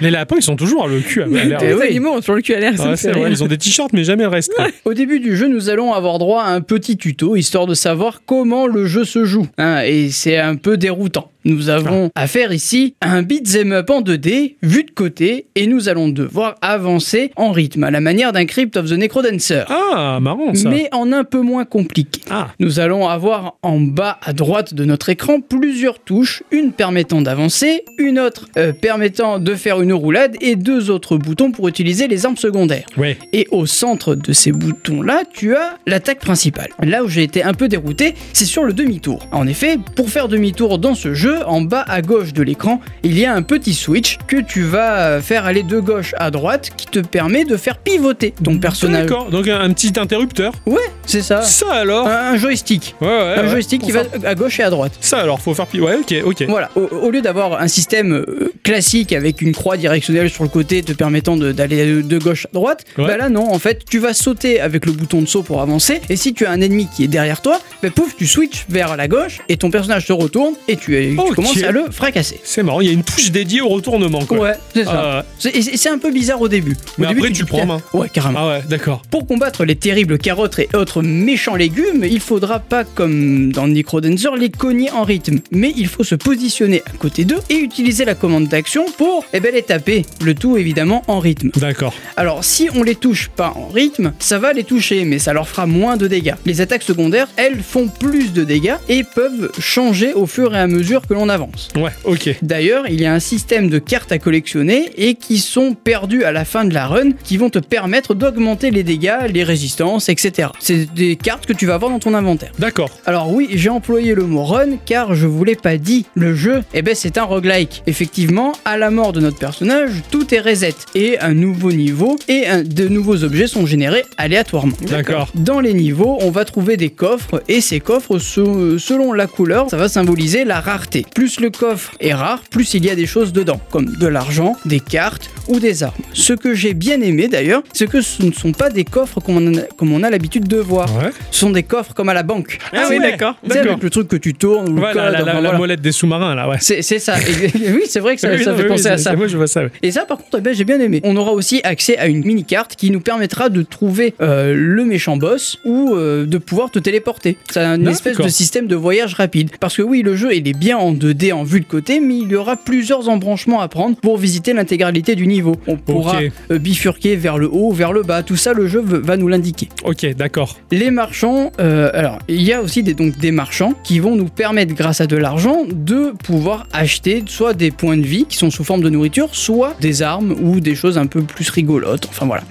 Les lapins, ils sont toujours le cul à *laughs* l'air. Eh Les oui. animaux ont sur le cul à l'air, Ouais, ils ont des t-shirts, mais jamais le reste. Au début du jeu, nous allons avoir droit à un petit tuto, histoire de savoir comment le jeu se joue. hein, et c'est un peu déroutant. Nous avons à faire ici un beat'em up en 2D, vu de côté, et nous allons devoir avancer en rythme, à la manière d'un Crypt of the Necrodancer. Ah, marrant ça. mais en un peu moins compliqué. Ah, Nous allons avoir en bas à droite de notre écran plusieurs touches, une permettant d'avancer, une autre euh, permettant de faire une roulade et deux autres boutons pour utiliser les armes secondaires. ouais. Et au centre de ces boutons-là, tu as l'attaque principale. Là où j'ai été un peu dérouté, c'est sur le demi-tour. En effet, pour faire demi-tour dans ce jeu, jeu, en bas à gauche de l'écran, il y a un petit switch que tu vas faire aller de gauche à droite qui te permet de faire pivoter ton personnage. D'accord, donc un, un petit interrupteur. Ouais, c'est ça. Ça alors Un joystick. Ouais, ouais. un ouais. joystick qui va à gauche et à droite. Ça alors, faut faire. pi- Ouais, ok, ok. Voilà, au, au lieu d'avoir un système euh, classique avec une croix directionnelle sur le côté te permettant d'aller de, de gauche à droite, bah là non, en fait tu vas sauter avec le bouton de saut pour avancer et si tu as un ennemi qui est derrière toi, bah pouf, tu switches vers la gauche et ton personnage se retourne et tu, tu Ok. commences à le fracasser. C'est marrant, il y a une touche dédiée au retournement quoi. Ouais, c'est ça. Ah, C'est- et C'est c'est un peu bizarre au début. Au Mais début, après, tu dis, le prends en putain, Ouais, carrément. ah ouais, d'accord. Pour combattre les terribles carottes et autres méchants légumes, il faudra pas comme dans Necrodancer les cogner en rythme, mais il faut se positionner à côté d'eux et utiliser la commande d'action pour eh ben, les taper, le tout évidemment en rythme. D'accord. Alors si on les touche pas en rythme, ça va les toucher, mais ça leur fera moins de dégâts. Les attaques secondaires, elles font plus de dégâts et peuvent changer au fur et à mesure que l'on avance. Ouais, ok. D'ailleurs, il y a un système de cartes à collectionner et qui sont perdues à la fin de la run qui vont te permettre d'augmenter les dégâts, les résistances, etc. C'est des cartes que tu vas avoir dans ton inventaire. D'accord. Alors oui, j'ai employé le mot run car je vous l'ai pas dit. Le jeu, eh ben c'est un roguelike. Effectivement, à la mort de notre personnage, tout est reset et un nouveau niveau et un- de nouveaux objets sont générés aléatoirement. D'accord. Dans les niveaux, on va trouver des coffres et ces coffres, se- selon la couleur, ça va symboliser la rareté. Plus le coffre est rare, plus il y a des choses dedans, comme de l'argent, des cartes ou des armes. Ce que j'ai bien aimé d'ailleurs, c'est que ce ne sont pas des coffres comme on a, comme on a l'habitude de voir. Ouais. Ce sont des coffres comme à la banque. Ah oui, ouais. d'accord. Tu sais, D'accord. avec le truc que tu tournes ou le Ouais, code, la, la- enfin, la voilà. molette des sous-marins là, ouais. C'est c'est ça. *laughs* Et- oui, c'est vrai que ça, Oui, ça non, fait oui, penser oui, à c'est- ça. Moi je vois ça. Et ça, par contre, eh ben, j'ai bien aimé. On aura aussi accès à une mini-carte qui nous permettra de trouver euh, le méchant boss ou euh, de pouvoir te téléporter. C'est D'accord. espèce de système de voyage rapide. Parce que oui, le jeu, il est bien en 2D en vue de côté, mais il y aura plusieurs embranchements à prendre pour visiter l'intégralité du niveau. On pourra euh, bifurquer vers le haut, vers le bas. Tout ça, le jeu va nous l'indiquer. Ok, d'accord. Les marchands, euh, alors il y a aussi des, donc, des marchands qui vont nous permettre, grâce à de l'argent, de pouvoir acheter soit des points de vie qui sont sous forme de nourriture, soit des armes ou des choses un peu plus rigolotes. Enfin voilà.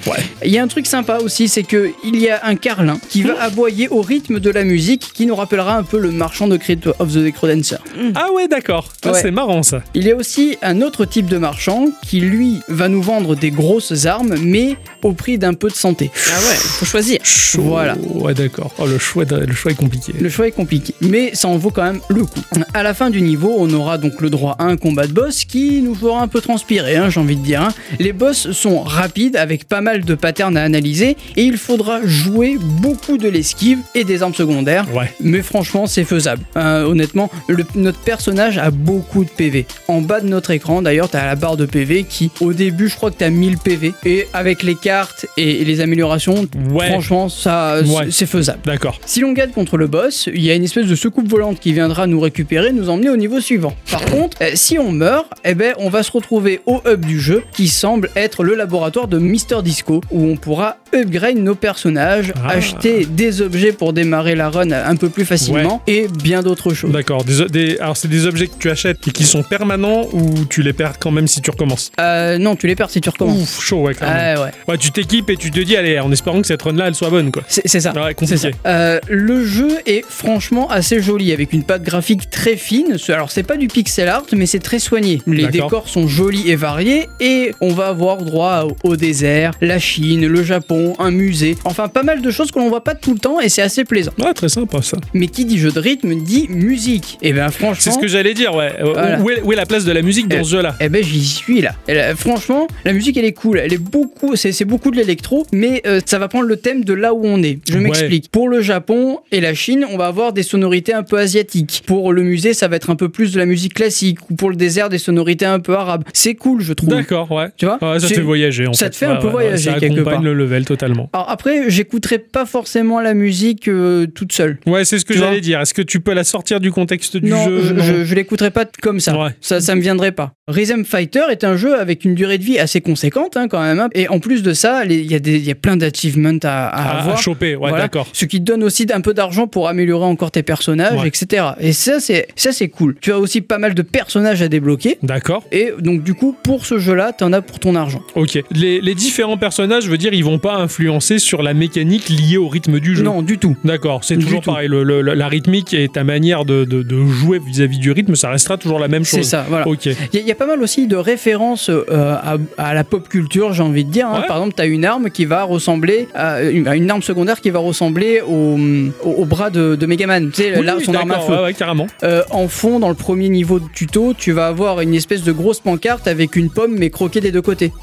Il y a un truc sympa aussi, c'est que il y a un carlin qui va aboyer au rythme de la musique, qui nous rappellera un peu le marchand de Crypt of the Necrodancer. Ah ouais, d'accord. Ah, Ouais. C'est marrant ça. Il y a aussi un autre type de marchand qui lui va nous vendre des grosses armes, mais au prix d'un peu de santé. Ah ouais, faut choisir. Voilà. Ouais, d'accord. Oh, le choix, le choix est compliqué. Le choix est compliqué, mais ça en vaut quand même le coup. À la fin du niveau, on aura donc le droit à un combat de boss qui nous fera un peu transpirer, hein, j'ai envie de dire. hein. Les boss sont rapides avec pas mal de patterns à analyser et il faudra jouer beaucoup de l'esquive et des armes secondaires. Ouais. Mais franchement, c'est faisable. Euh, honnêtement, le- notre personnage a beaucoup de PV. En bas de notre écran, d'ailleurs, tu as la barre de PV qui, au début, je crois que tu as 1000 PV. Et avec les cartes et les améliorations, Ouais. franchement, ça, Ouais. c'est faisable. D'accord. Si l'on gagne contre le boss, il y a une espèce de secoupe volante qui viendra nous récupérer, nous emmener au niveau suivant. Par *coughs* contre, euh, si on meurt, eh ben, on va se retrouver au hub du jeu, qui semble être le laboratoire de Mister Disco, où on pourra upgrade nos personnages, Ah. acheter des objets pour démarrer la run un peu plus facilement, et bien d'autres choses. D'accord. Des, des- alors, c'est des objets que tu achètes et qui sont permanents ou tu les perds quand même si tu recommences? Euh, non, tu les perds si tu recommences. Ouf, chaud, ouais, quand même. Ah ouais, Ouais, tu t'équipes et tu te dis, allez, en espérant que cette run-là, elle soit bonne, quoi. c'est ça. Ouais, C'est compliqué. ça. Euh, le jeu est franchement assez joli avec une patte graphique très fine. Alors c'est pas du pixel art mais c'est très soigné. Les décors sont jolis et variés et on va avoir droit au désert, la Chine, le Japon, un musée. Enfin pas mal de choses que l'on voit pas tout le temps et c'est assez plaisant. Ouais, très sympa ça. Mais qui dit jeu de rythme dit musique. Et ben franchement. C'est ce que j'allais dire, ouais. Voilà. Où, est, où est la place de la musique dans Euh, ce jeu-là? Eh ben j'y suis là. Euh, franchement, la musique elle est cool. Elle est beaucoup, c'est beaucoup de l'électro, mais euh, ça va prendre le thème de là où on est. Je Ouais. m'explique. Pour le Japon et la Chine, on va avoir des sonorités un peu asiatiques. Pour le musée, ça va être un peu plus de la musique classique. Ou pour le désert, des sonorités un peu arabes. C'est cool, je trouve. D'accord, ouais. Tu vois? Ouais, ça te fait voyager en ça fait. te fait un peu voyager Ça quelque part. le level totalement. Alors après, j'écouterai pas forcément la musique euh, toute seule. Ouais, c'est ce que j'allais dire. Est-ce que tu peux la sortir du contexte du non, jeu je, Non. je, je l'écouterai pas comme ça. Ouais. ça. Ça me viendrait pas. Rhythm Fighter est un jeu avec une durée de vie assez conséquente hein, quand même. hein. Et en plus de ça, il y, y a plein d'achievements à, à à, à avoir. choper, ouais, Voilà. d'accord. Ce qui te donne aussi un peu d'argent pour améliorer encore tes personnages, Ouais. etc. Et ça, c'est ça, c'est cool. Tu as aussi pas mal de personnages à débloquer. D'accord. Et donc, du coup, pour ce jeu-là, t'en as pour ton argent. Ok. Les, les différents personnages, je veux dire, ils vont pas pas influencé sur la mécanique liée au rythme du jeu. Non, du tout. D'accord, c'est toujours tout. pareil. le- le- la rythmique et ta manière de, de- de jouer vis-à-vis du rythme, ça restera toujours la même chose. C'est ça, voilà. Il y, a- il y a pas mal aussi de références euh, à, à la pop culture, j'ai envie de dire. hein. Ouais. Par exemple, tu as une arme qui va ressembler à une, à une arme secondaire qui va ressembler au, au, au bras de, de Megaman. Tu sais, Oui, là, son arme à feu. ouais, ouais, carrément. Euh, en fond, dans le premier niveau de tuto, tu vas avoir une espèce de grosse pancarte avec une pomme mais croquée des deux côtés. *laughs*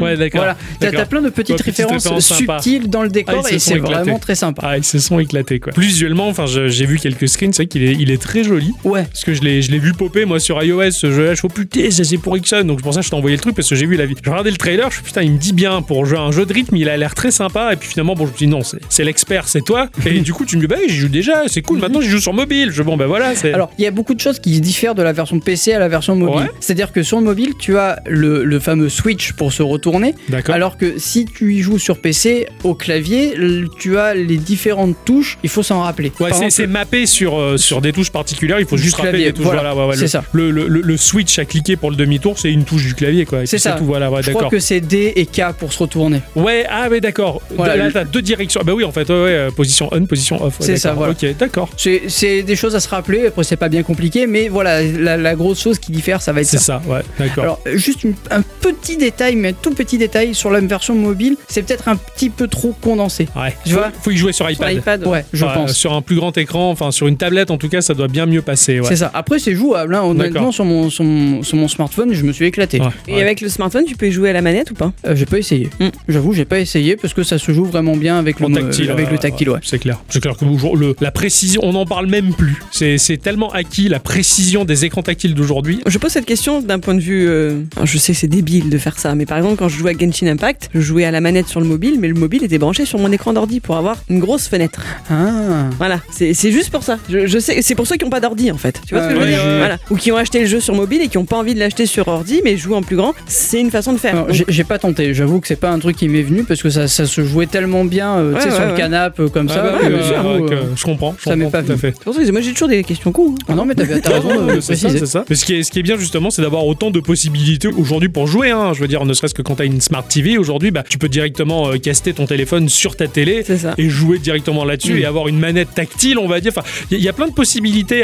Ouais, d'accord. Voilà, t'as plein de petites références subtiles dans le décor Ah, et c'est vraiment très sympa. Ah, ils se sont éclatés quoi. Plus visuellement, enfin, je- j'ai vu quelques screens, c'est vrai qu'il est, il est très joli. Ouais. Parce que je l'ai, je l'ai vu popper moi sur iOS, ce jeu-là, je suis oh putain, ça, c'est pour Ixon, donc pour ça je t'ai envoyé le truc parce que j'ai vu la vie. J'ai regardé le trailer, je suis putain, il me dit bien pour jouer à un jeu de rythme, il a l'air très sympa, et puis finalement, bon, je me dis non, c'est, l'expert, c'est toi. Et *laughs* du coup, tu me dis, bah, j'y joue déjà, c'est cool, maintenant j'y joue sur mobile. Je, bon, bah voilà. Alors, il y a beaucoup de choses qui diffèrent de la version PC à la version mobile. Ouais. C'est-à-dire que sur le mobile, tu as le, le fameux switch pour se retourner, D'accord. alors que si tu y joues sur PC, au clavier, tu as les différentes touches, il faut s'en rappeler. Ouais, c'est, c'est mappé sur, euh, sur des touches particulières, il faut juste rappeler clavier, les touches. voilà, Voilà, ouais, ouais, c'est le, ça. Le, le- le- switch à cliquer pour le demi-tour, c'est une touche du clavier, quoi. C'est ça. tout, voilà, ouais, je crois d'accord. que c'est D et K pour se retourner. Ouais, ah, mais d'accord. Voilà, Là, t'as deux directions. Ah, bah oui, en fait, ouais, euh, position on, position off. C'est ça, voilà. Ok, d'accord. C'est c'est des choses à se rappeler, après c'est pas bien compliqué, mais voilà, la, la grosse chose qui diffère, ça va être C'est ça. ça, ouais, d'accord. Alors, juste une- un petit détail, mais un tout petit détail sur la version mobile, c'est peut-être un petit peu trop condensé. Ouais. Tu vois faut y jouer sur Sur iPad. iPad. Ouais, je pense. Sur un plus grand écran, enfin sur une tablette en tout cas, ça doit bien mieux passer. Ouais. C'est ça. Après, c'est jouable. Hein. Honnêtement, sur mon, sur, mon, sur mon smartphone, je me suis éclaté. Ouais, Et ouais. avec le smartphone, tu peux y jouer à la manette ou pas? Euh, j'ai pas essayé. Mm. J'avoue, j'ai pas essayé parce que ça se joue vraiment bien avec, le, En tactile, avec ouais, le tactile. Ouais. C'est clair. C'est clair que le- le- la précision, on n'en parle même plus. C'est c'est tellement acquis la précision des écrans tactiles d'aujourd'hui. Je pose cette question d'un point de vue. euh, je sais que c'est débile de faire ça, mais par exemple, quand je jouais à Genshin Impact, je jouais à la manette sur le mobile, mais le mobile était branché sur mon écran d'ordi pour avoir une grosse fenêtre. Ah. Voilà, c'est c'est juste pour ça. Je, je sais, c'est pour ceux qui n'ont pas d'ordi en fait. Tu vois ce que je veux dire ouais, ouais. Voilà. Ou qui ont acheté le jeu sur mobile et qui n'ont pas envie de l'acheter sur ordi, mais jouent en plus grand. C'est une façon de faire. J'ai- pas tenté. J'avoue que c'est pas un truc qui m'est venu parce que ça, ça se jouait tellement bien euh, Ouais, sur le canapé euh, comme ça. bah que, euh, que je comprends. Je ça m'est pas tout fait. c'est pour ça que moi j'ai toujours des questions cons. hein. Ah non, mais t'as t'as raison de c'est ça, préciser. c'est ça. Mais ce qui, est, ce qui est bien justement, c'est d'avoir autant de possibilités aujourd'hui pour jouer. hein. Je veux dire, ne serait-ce que quand tu as une Smart TV aujourd'hui, bah, tu peux directement euh, caster ton téléphone sur ta télé et jouer directement là-dessus Mm. et avoir une manette tactile, on va dire. Enfin, il y, a plein de possibilités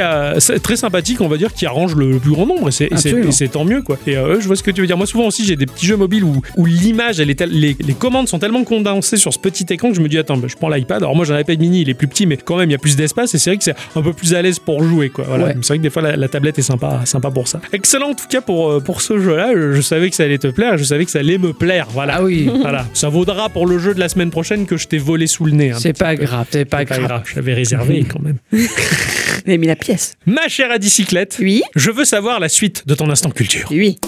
très sympathiques, on va dire, qui arrangent le, plus grand nombre et c'est- tant mieux quoi. Et euh, je vois ce que tu veux dire. Moi, souvent aussi, j'ai des petits jeux mobiles où, où l'image, elle est les, les commandes sont tellement condensées sur ce petit écran que je me dis attends, bah, je prends l'iPad. Alors moi, j'ai un iPad mini, il est plus petit, mais quand même, il y a plus d'espace et c'est vrai que c'est un peu plus à l'aise pour jouer quoi. Voilà. Ouais. C'est vrai que des fois, la, la tablette est sympa, sympa pour ça. Excellent en tout cas pour, euh, pour ce jeu-là. Je, je savais que ça allait te plaire, je savais que ça allait me plaire. Voilà. Ah oui, Voilà, ça vaudra pour le jeu de la semaine prochaine que je t'ai volé sous le nez. un c'est petit pas peu. grave, c'est pas C'est pas grave. je l'avais réservé quand même. *laughs* A mis la pièce. Ma chère à bicyclette, Oui. je veux savoir la suite de ton instant culture. Oui.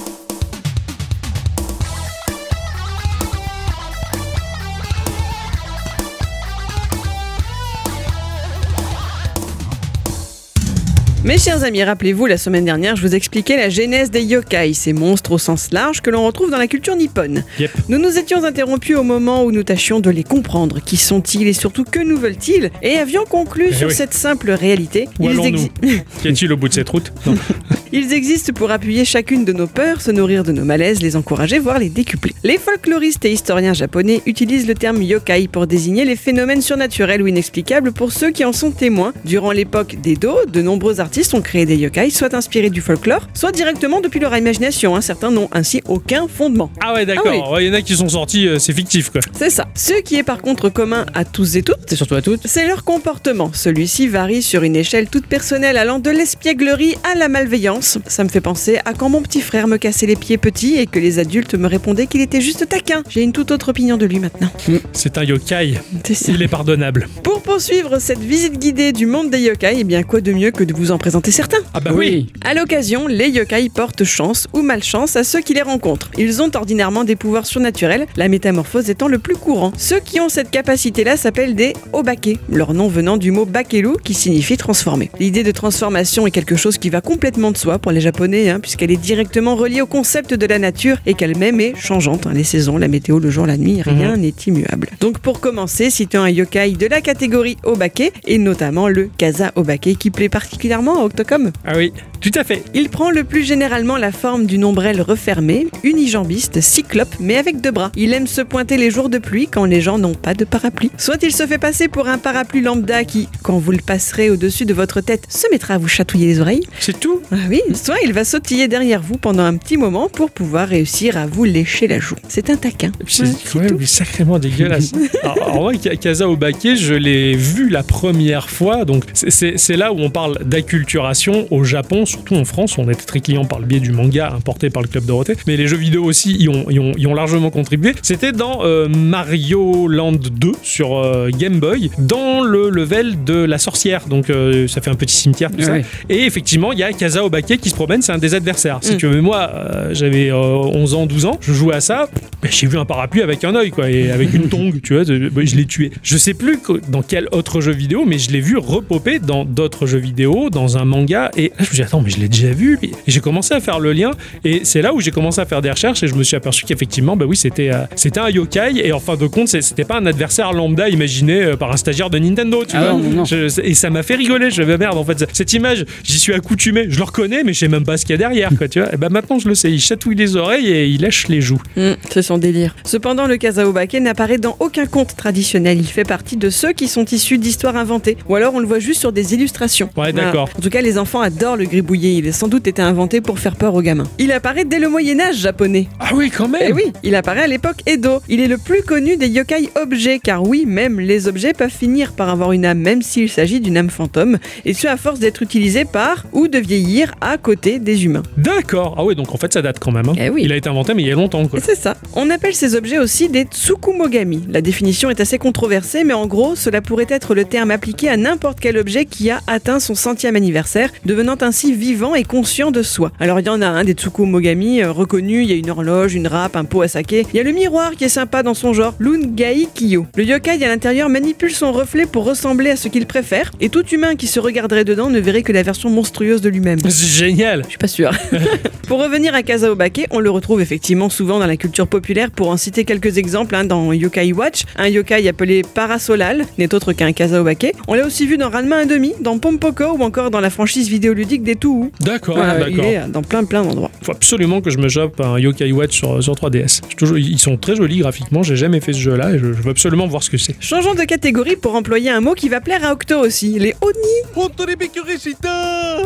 Mes chers amis, rappelez-vous, la semaine dernière, je vous expliquais la genèse des yokai, ces monstres au sens large que l'on retrouve dans la culture nippone. Yep. Nous nous étions interrompus au moment où nous tâchions de les comprendre. Qui sont-ils et surtout que nous veulent-ils Et avions conclu Eh sur oui. cette simple réalité. Où Ils exi- *laughs* Qu'y a-t-il au bout de cette route. *laughs* Ils existent pour appuyer chacune de nos peurs, se nourrir de nos malaises, les encourager, voire les décupler. Les folkloristes et historiens japonais utilisent le terme yokai pour désigner les phénomènes surnaturels ou inexplicables pour ceux qui en sont témoins. Durant l'époque d'Edo, de nombreux artistes ont créé des yokai, soit inspirés du folklore, soit directement depuis leur imagination. hein. Certains n'ont ainsi aucun fondement. Ah ouais, d'accord. Ouais, Il y en a qui sont sortis, euh, c'est fictif quoi. C'est ça. Ce qui est par contre commun à tous et toutes, C'est surtout à toutes. c'est leur comportement. Celui-ci varie sur une échelle toute personnelle allant de l'espièglerie à la malveillance. Ça me fait penser à quand mon petit frère me cassait les pieds petits et que les adultes me répondaient qu'il était juste taquin. J'ai une toute autre opinion de lui maintenant. C'est un yokai. C'est ça. Il est pardonnable. Pour poursuivre cette visite guidée du monde des yokai, eh bien quoi de mieux que de vous en présenter certains Ah bah oui. À l'occasion, les yokai portent chance ou malchance à ceux qui les rencontrent. Ils ont ordinairement des pouvoirs surnaturels, la métamorphose étant le plus courant. Ceux qui ont cette capacité-là s'appellent des obake, leur nom venant du mot bakelu qui signifie transformer. L'idée de transformation est quelque chose qui va complètement de soi pour les japonais, hein, puisqu'elle est directement reliée au concept de la nature et qu'elle-même est changeante. hein. les saisons, la météo, le jour, la nuit, rien n'est immuable. Donc pour commencer, citons un yokai de la catégorie obake et notamment le Kaza Obake qui plaît particulièrement Octocom. Ah oui. Tout à fait. Il prend le plus généralement la forme d'une ombrelle refermée, unijambiste, cyclope, mais avec deux bras. Il aime se pointer les jours de pluie quand les gens n'ont pas de parapluie. Soit il se fait passer pour un parapluie lambda qui, quand vous le passerez au-dessus de votre tête, se mettra à vous chatouiller les oreilles. C'est tout? Ah oui, soit il va sautiller derrière vous pendant un petit moment pour pouvoir réussir à vous lécher la joue. C'est un taquin. C'est Ouais, quand même sacrément dégueulasse. *laughs* alors, alors moi, Ka- Kaza Obake, je l'ai vu la première fois. Donc, c'est là où on parle d'acculturation au Japon, surtout en France. On était très client par le biais du manga importé par le Club Dorothée. Mais les jeux vidéo aussi y ont, y ont, y ont largement contribué. C'était dans euh, Mario Land 2 sur euh, Game Boy, dans le level de la sorcière. Donc, euh, ça fait un petit cimetière, tout ça. Et effectivement, il y a Kaza Obake qui se promène, c'est un des adversaires. Si Mm. tu veux, mais moi, j'avais euh, 11 ans, 12 ans, je jouais à ça, ben, j'ai vu un parapluie avec un œil, quoi, et avec une *laughs* tongue, tu vois, ben, je l'ai tué. Je sais plus que- dans quel autre jeu vidéo, mais je l'ai vu repopper dans d'autres jeux vidéo, dans un manga, et là, je me suis dit, attends, mais je l'ai déjà vu. Et j'ai commencé à faire le lien, et c'est là où j'ai commencé à faire des recherches, et je me suis aperçu qu'effectivement, bah oui, c'était euh, c'était un yokai, et en fin de compte, c'était pas un adversaire lambda imaginé euh, par un stagiaire de Nintendo, tu Ah vois. non, non, non. Je- et ça m'a fait rigoler. Je me merde, en fait, cette image, j'y suis accoutumé. Je le reconnais, mais je sais même pas ce qu'il y a derrière, quoi, tu vois. Et ben maintenant, je le sais. Il chatouille les oreilles et il lèche les joues. Hmm, c'est son délire. Cependant, le Kazaobake n'apparaît dans aucun conte traditionnel. Il fait partie de ceux qui sont issus d'histoires inventées. Ou alors on le voit juste sur des illustrations. Ouais, d'accord. En tout cas, les enfants adorent le gribouiller. Il a sans doute été inventé pour faire peur aux gamins. Il apparaît dès le Moyen-Âge japonais. Ah oui, quand même. Eh oui, il apparaît à l'époque Edo. Il est le plus connu des yokai objets, car oui, même les objets peuvent finir par avoir une âme, même s'il s'agit d'une âme fantôme, et ce à force d'être utilisés par ou de vieillir à côté des humains. D'accord. Ah oui, donc en fait, ça date quand même. hein. Eh oui. Il a été inventé, mais il y a longtemps, quoi. Et c'est ça. On appelle ces objets aussi des tsukumogami. La définition est assez controversée, mais en gros, cela pourrait être le terme appliqué à n'importe quel objet qui a atteint son centième anniversaire, devenant ainsi vivant et conscient de soi. Alors il y en a un des tsukumogami euh, reconnus, il y a une horloge, une râpe, un pot à saké. Il y a le miroir qui est sympa dans son genre, l'ungai kiyo. Le yokai à l'intérieur manipule son reflet pour ressembler à ce qu'il préfère, et tout humain qui se regarderait dedans ne verrait que la version monstrueuse de lui-même. *laughs* C'est génial. Je suis pas sûre. *laughs* pour revenir à Kazaobake, on le retrouve effectivement souvent dans la culture populaire. Pour en citer quelques exemples, hein, dans Yokai Watch, un yokai appelé Parasolal n'est autre qu'un Kazaobake. On l'a aussi vu dans Ranma 1,5, dans Pompoko ou encore dans la franchise vidéoludique des D'accord, Voilà, il d'accord. est euh, dans plein plein d'endroits. Faut absolument que je me chope un Yokai Watch sur, sur 3DS. Je- toujours- ils sont très jolis graphiquement. J'ai jamais fait ce jeu-là et je, je veux absolument voir ce que c'est. Changeons de catégorie pour employer un mot qui va plaire à Octo aussi, les Oni.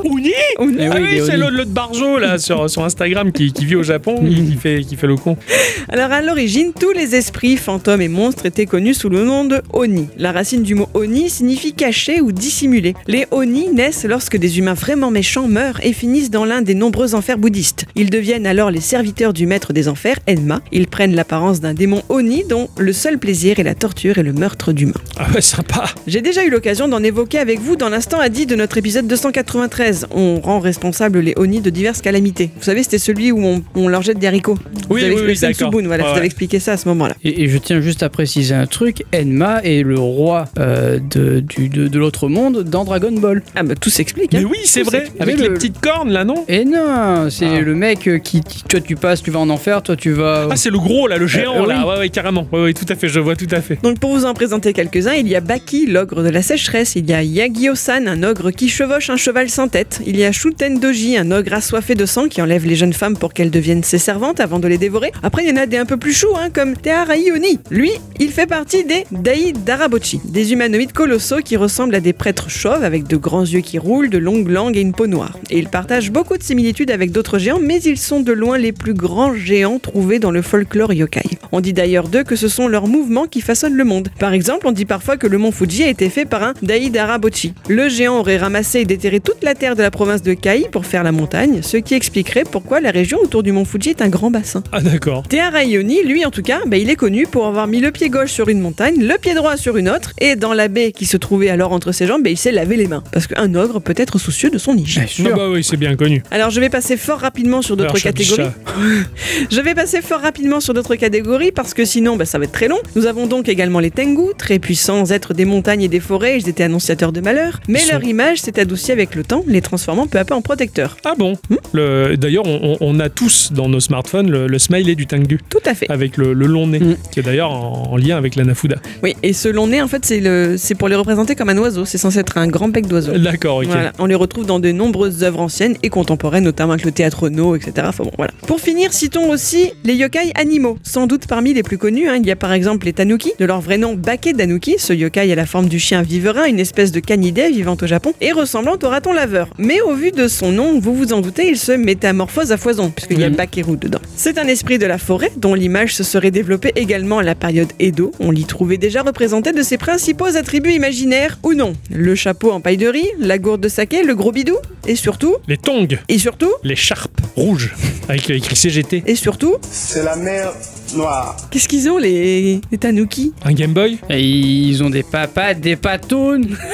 Oni? Oni. Eh Ah oui, c'est Oni. l'autre l'autre barjo là *laughs* sur, sur Instagram qui, qui vit au Japon et qui fait, qui fait le con. Alors à l'origine, tous les esprits, fantômes et monstres étaient connus sous le nom de Oni. La racine du mot Oni signifie cacher ou dissimuler. Les Oni naissent lorsque des humains vraiment méchants meurent et finissent dans l'un des nombreux enfers bouddhistes. Ils deviennent alors les serviteurs du maître des enfers, Enma. Ils prennent l'apparence d'un démon Oni dont le seul plaisir est la torture et le meurtre d'humains. Ah ouais, sympa. J'ai déjà eu l'occasion d'en évoquer avec vous dans l'instant a dit de notre épisode 293. On rend responsable les Oni de diverses calamités. Vous savez, c'était celui où on, on leur jette des haricots. Vous Oui, avez oui, oui, d'accord. voilà, Ouais, je vous ouais. expliqué ça à ce moment-là. Et, et je tiens juste à préciser un truc, Enma est le roi euh, de, du- de, de l'autre monde dans Dragon Ball. Ah bah tout s'explique. Mais Hein. oui, c'est vrai. Avec Les le- petites cornes là, non? Et non, c'est Ah. le mec euh, qui, qui- toi tu passes, tu vas en enfer, toi tu vas... Ah, c'est le gros là, le géant Euh, là. oui. Ouais, ouais, carrément. Ouais, ouais, tout à fait. Je vois tout à fait. Donc pour vous en présenter quelques-uns, il y a Baki, l'ogre de la sécheresse, il y a Yagyo-san, un ogre qui chevauche un cheval sans tête, il y a Shuten Doji, un ogre assoiffé de sang qui enlève les jeunes femmes pour qu'elles deviennent ses servantes avant de les dévorer. Après, il y en a des un peu plus choux, hein, comme Tearai Oni. Lui, il fait partie des Dai Darabochi, des humanoïdes colossaux qui ressemblent à des prêtres chauves avec de grands yeux qui roulent, de longues langues et une peau noire. Et ils partagent beaucoup de similitudes avec d'autres géants, mais ils sont de loin les plus grands géants trouvés dans le folklore yokai. On dit d'ailleurs d'eux que ce sont leurs mouvements qui façonnent le monde. Par exemple, on dit parfois que le mont Fuji a été fait par un Dai Darabochi. Le géant aurait ramassé et déterré toute la terre de la province de Kai pour faire la montagne, ce qui expliquerait pourquoi la région autour du mont Fuji est un grand bassin. Ah, d'accord. Teara Ioni, lui en tout cas, bah, il est connu pour avoir mis le pied gauche sur une montagne, le pied droit sur une autre, et dans la baie qui se trouvait alors entre ses jambes, bah, il s'est lavé les mains. Parce qu'un ogre peut être soucieux de son hygiène. Sûr. Ah, bah oui, c'est bien connu. Alors je vais passer fort rapidement sur d'autres catégories. *laughs* Je vais passer fort rapidement sur d'autres catégories parce que sinon bah, ça va être très long. Nous avons donc également les Tengu, très puissants êtres des montagnes et des forêts, ils étaient annonciateurs de malheur, mais Ils sont- leur image s'est adoucie avec le temps, les transformant peu à peu en protecteurs. Ah bon Le- D'ailleurs, on, a tous dans nos smartphones le, le smiley du Tengu. Tout à fait. Avec le, le long nez, Mm. qui est d'ailleurs en, en lien avec la Nafuda. Oui, et ce long nez, en fait, c'est le, c'est pour les représenter comme un oiseau. C'est censé être un grand bec d'oiseau. D'accord, ok. Voilà, on les retrouve dans de nombreuses œuvres anciennes et contemporaines, notamment avec le théâtre No, etc. Enfin bon, voilà. Pour finir, citons aussi les yokai animaux. Sans doute parmi les plus connus, hein, il y a par exemple les tanuki, de leur vrai nom Bake Danuki. Ce yokai a la forme du chien viverin, une espèce de canidé vivant au Japon et ressemblant au raton laveur. Mais au vu de son nom, vous vous en doutez, il se métamorphose à foison, puisqu'il y a Mhm. Bakeru dedans. C'est un esprit de la forêt dont l'image se serait développée également à la période Edo. On l'y trouvait déjà représenté de ses principaux attributs imaginaires ou non. Le chapeau en paille de riz, la gourde de saké, le gros bidou, et surtout, Les tongs, et surtout, les charpes rouges, avec écrit CGT. et surtout, C'est la mer qu'est-ce qu'ils ont les, les tanuki? Un Game Boy? Et ils ont des papates, des patounes. *laughs*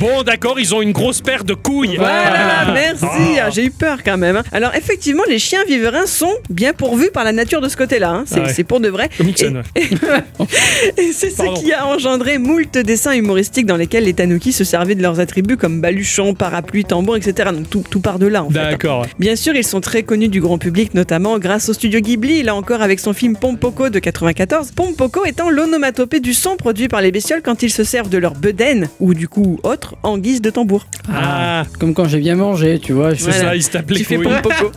Bon, d'accord, ils ont une grosse paire de couilles. Voilà, merci. Ah. Ah, J'ai eu peur quand même. hein. Alors effectivement, les chiens viverins sont bien pourvus par la nature de ce côté-là. hein. C'est Ah ouais. c'est pour de vrai. Comme Nixon, Et- ouais. Et c'est ce Pardon. qui a engendré moult dessins humoristiques dans lesquels les tanuki se servaient de leurs attributs comme baluchon, parapluie, tambour, etc. Donc tout, tout part de là en fait. hein. D'accord. Bien sûr, ils sont très connus du grand public, notamment grâce au studio Ghibli, là encore avec son film Pompoko de 94. Pompoko étant l'onomatopée du son produit par les bestioles quand ils se servent de leur bedaine, ou du coup autre, en guise de tambour. Ah, Comme quand j'ai bien mangé, tu vois. je- c'est Voilà. ça, il se tape les Tu fais couilles.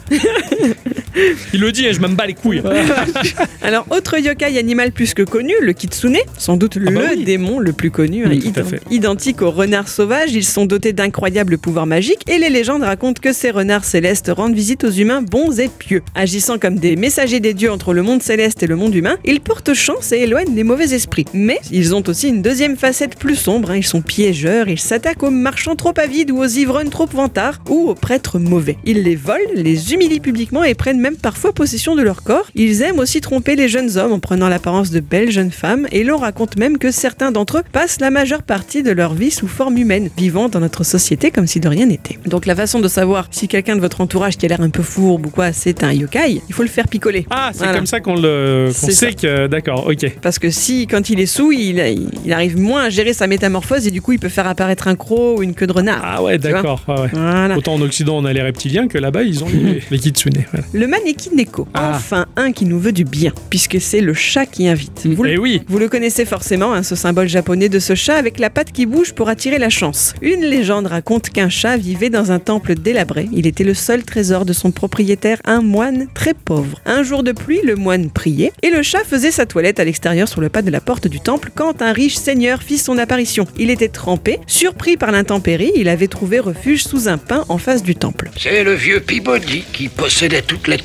*laughs* *laughs* Il le dit, et je m'en bats les couilles. *laughs* Alors, autre yokai animal plus que connu, le kitsune, sans doute le bah oui. démon le plus connu, hein, Oui, ident- identique aux renards sauvages, ils sont dotés d'incroyables pouvoirs magiques et les légendes racontent que ces renards célestes rendent visite aux humains bons et pieux. Agissant comme des messagers des dieux entre le monde céleste et le monde humain, ils portent chance et éloignent les mauvais esprits. Mais ils ont aussi une deuxième facette plus sombre, hein, ils sont piégeurs, ils s'attaquent aux marchands trop avides ou aux ivrognes trop vantards ou aux prêtres mauvais. Ils les volent, les humilient publiquement et prennent même parfois possession de leur corps. Ils aiment aussi tromper les jeunes hommes en prenant l'apparence de belles jeunes femmes et l'on raconte même que certains d'entre eux passent la majeure partie de leur vie sous forme humaine, vivant dans notre société comme si de rien n'était. Donc la façon de savoir si quelqu'un de votre entourage qui a l'air un peu fourbe ou quoi, c'est un yokai, il faut le faire picoler. Ah, c'est Voilà. comme ça qu'on le, C'est sait ça. que. D'accord, ok. Parce que si, quand il est sous, il, il arrive moins à gérer sa métamorphose et du coup, il peut faire apparaître un croc ou une queue de renard. Ah ouais, d'accord. ouais, ouais. Voilà. Autant en Occident, on a les reptiliens que là-bas, ils ont les, *laughs* les kitsune. voilà. Le Ah. Enfin, un qui nous veut du bien, puisque c'est le chat qui invite. Vous, le- Eh oui, vous le connaissez forcément, hein, ce symbole japonais de ce chat avec la patte qui bouge pour attirer la chance. Une légende raconte qu'un chat vivait dans un temple délabré. Il était le seul trésor de son propriétaire, un moine très pauvre. Un jour de pluie, le moine priait et le chat faisait sa toilette à l'extérieur sur le pas de la porte du temple quand un riche seigneur fit son apparition. Il était trempé, surpris par l'intempérie, il avait trouvé refuge sous un pin en face du temple. C'est le vieux Peabody qui possédait toute la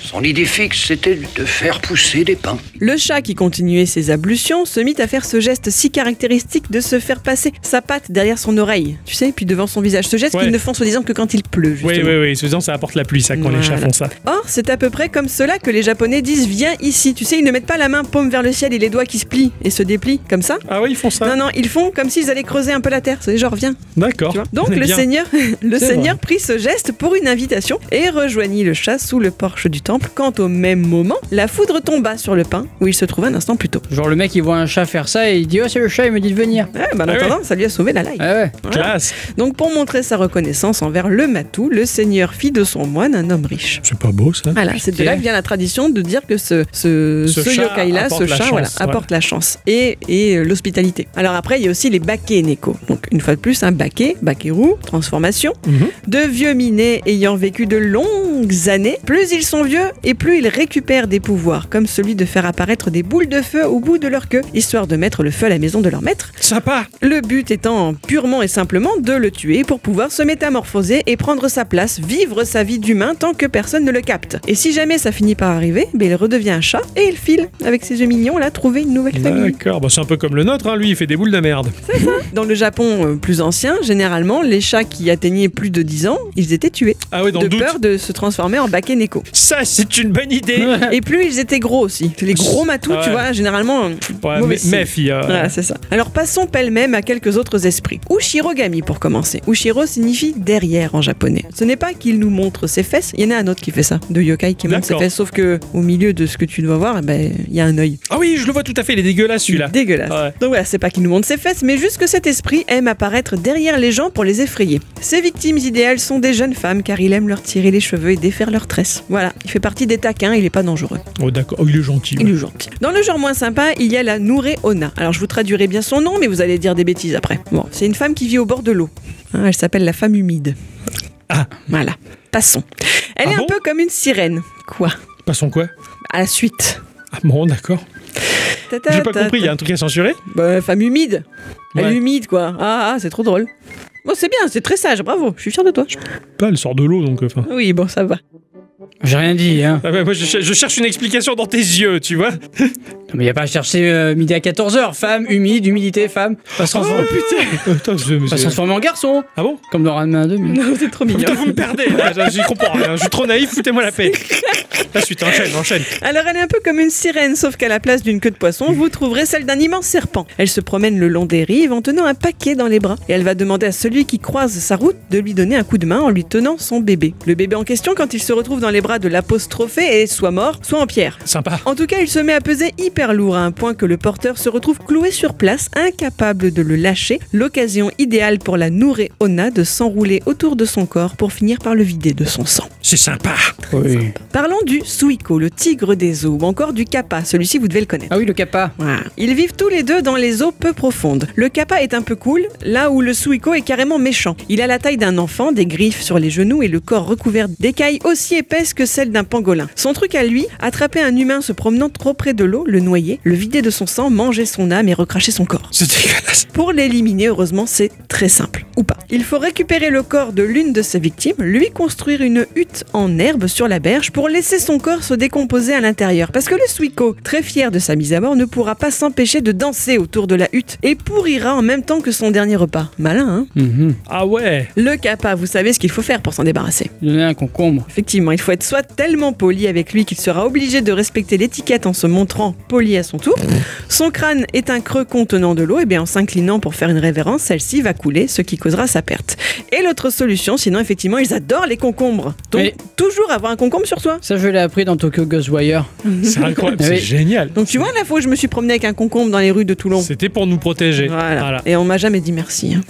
Son idée fixe, c'était de faire pousser des pins. Le chat qui continuait ses ablutions se mit à faire ce geste si caractéristique de se faire passer sa patte derrière son oreille, tu sais, puis devant son visage. Ce geste Ouais. qu'ils ne font soi-disant que quand il pleut, oui, justement. oui, oui. Faisant, ça apporte la pluie, ça, quand les chats font ça. Or, c'est à peu près comme cela que les Japonais disent viens ici. Tu sais, ils ne mettent pas la main paume vers le ciel et les doigts qui se plient et se déplient comme ça. Ah oui, ils font ça Non, non, ils font comme s'ils allaient creuser un peu la terre. C'est genre, viens. D'accord. Donc le bien. seigneur, *laughs* le seigneur prit ce geste pour une invitation et rejoignit le chat sous le porche du temple. Quand au même moment, la foudre tomba sur le pain où il se trouvait un instant plus tôt. Genre le mec il voit un chat faire ça et il dit oh c'est le chat il me dit de venir. Ouais, bah, en Ah ouais. attendant, ça lui a sauvé la life. Ah ouais. Voilà. Classe. Donc pour montrer sa reconnaissance envers le matou, le seigneur fit de son moine un homme riche. C'est pas beau, ça. Voilà, c'est de là que vient la tradition de dire que ce, ce, Ce ce chat yokai-là, apporte ce la chat, chance, voilà, ouais. apporte la chance et, et euh, l'hospitalité. Alors après, il y a aussi les baké neko. Donc une fois de plus, un baké, bakéru, transformation, Mhm. de vieux minés ayant vécu de longues années. Plus ils sont vieux et plus ils récupèrent des pouvoirs, comme celui de faire apparaître des boules de feu au bout de leur queue, histoire de mettre le feu à la maison de leur maître. Sympa. Le but étant purement et simplement de le tuer pour pouvoir se métamorphoser et prendre sa place, vivre sa vie d'humain tant que personne ne le capte. Et si jamais ça finit par arriver, ben il redevient un chat et il file, avec ses yeux mignons, là, trouver une nouvelle famille. D'accord. Bah, c'est un peu comme le nôtre, hein. lui, il fait des boules de merde. *laughs* Dans le Japon euh, plus ancien, généralement, les chats qui atteignaient plus de 10 ans, ils étaient tués. Ah ouais, dans de le doute. peur de se transformer en baké Ça, c'est une bonne idée. Et plus ils étaient gros aussi. Les gros matous, Ouais. tu vois, généralement. Ouais, mauvais signe. Voilà, c'est ça. Alors passons pêle-même à quelques autres esprits. Ushirogami pour commencer. Ushiro signifie derrière en japonais. Ce n'est pas qu'il nous montre ses fesses, il y en a un autre qui fait ça, de yokai qui montre ses fesses, sauf que au milieu de ce que tu dois voir, eh ben, il y a un œil. Ah oui, je le vois tout à fait, il est dégueulasse celui-là. Dégueulasse. Ouais. Donc voilà, c'est pas qu'il nous montre ses fesses, mais juste que cet esprit aime apparaître derrière les gens pour les effrayer. Ses victimes idéales sont des jeunes femmes car il aime leur tirer les cheveux et défaire leurs tresses. Voilà, il fait partie des taquins, il est pas dangereux. Oh d'accord, oh, il est gentil. Il est gentil. Dans le genre moins sympa, il y a la Nouré Ona. Alors je vous traduirai bien son nom, mais vous allez dire des bêtises après. Bon, c'est une femme qui vit au bord de l'eau. Hein, elle s'appelle la femme humide. Ah. Voilà. Passons. Elle Ah est bon un peu comme une sirène. Quoi? Passons quoi? À la suite. Ah bon, d'accord. J'ai pas compris, il y a un truc à censurer Bah, femme humide. Elle Ouais. est humide, quoi. Ah, ah, c'est trop drôle. Bon, c'est bien, c'est très sage, bravo. Je suis fier de toi. Pas, elle sort de l'eau donc. Enfin. Oui, bon, ça va. J'ai rien dit, hein. Ah ouais, moi je, cher- je cherche une explication dans tes yeux, tu vois. *laughs* Non, mais y a pas à chercher euh, midi à 14h. Femme, humide, humidité, femme. Pas se transformer, putain *laughs* Attends, je- pas se transformer en garçon. Ah bon? Comme dans Ranma 2. mais- Non, c'est trop mignon. Putain, vous me perdez là, je- J'y comprends rien, je suis trop naïf, foutez-moi la paix. La suite, enchaîne, enchaîne. Alors elle est un peu comme une sirène, sauf qu'à la place d'une queue de poisson, vous trouverez celle d'un immense serpent. Elle se promène le long des rives en tenant un paquet dans les bras. Et elle va demander à celui qui croise sa route de lui donner un coup de main en lui tenant son bébé. Le bébé en question, quand il se retrouve dans les bras de l'apostrophé, est soit mort, soit en pierre. Sympa. En tout cas, il se met à peser hyper lourd à un point que le porteur se retrouve cloué sur place, incapable de le lâcher. L'occasion idéale pour la Nouré Ona de s'enrouler autour de son corps pour finir par le vider de son sang. C'est sympa. Oui. Parlons du Suiko, le tigre des eaux, ou encore du Kappa. Celui-ci, vous devez le connaître. Ah oui, le kappa. Voilà. Ils vivent tous les deux dans les eaux peu profondes. Le kappa est un peu cool, là où le suiko est carrément méchant. Il a la taille d'un enfant, des griffes sur les genoux et le corps recouvert d'écailles aussi épaisses que celles d'un pangolin. Son truc à lui, attraper un humain se promenant trop près de l'eau, le noyer, le vider de son sang, manger son âme et recracher son corps. C'est dégueulasse. Pour l'éliminer, heureusement, c'est très simple. Ou pas. Il faut récupérer le corps de l'une de ses victimes, lui construire une hutte en herbe sur la berge pour laisser son corps se décomposer à l'intérieur. Parce que le Suiko, très fier de sa mise à mort, ne pourra pas s'empêcher de danser autour de la hutte et pourrira en même temps que son dernier repas. Malin, hein? Mhm. Ah ouais. Le kappa, vous savez ce qu'il faut faire pour s'en débarrasser. Donner un concombre. Effectivement, il faut être soit tellement poli avec lui qu'il sera obligé de respecter l'étiquette en se montrant poli à son tour. Son crâne est un creux contenant de l'eau, et bien en s'inclinant pour faire une révérence, celle-ci va couler, ce qui causera sa perte. Et l'autre solution, sinon effectivement, ils adorent les concombres. Donc Mais- toujours avoir un concombre sur soi. Ça, je l'ai appris dans Tokyo Ghostwire. C'est incroyable, c'est oui. génial. Donc tu vois la fois où je me suis promené avec un concombre dans les rues de Toulon. C'était pour nous protéger. Voilà. Voilà. Et on m'a jamais dit merci. hein.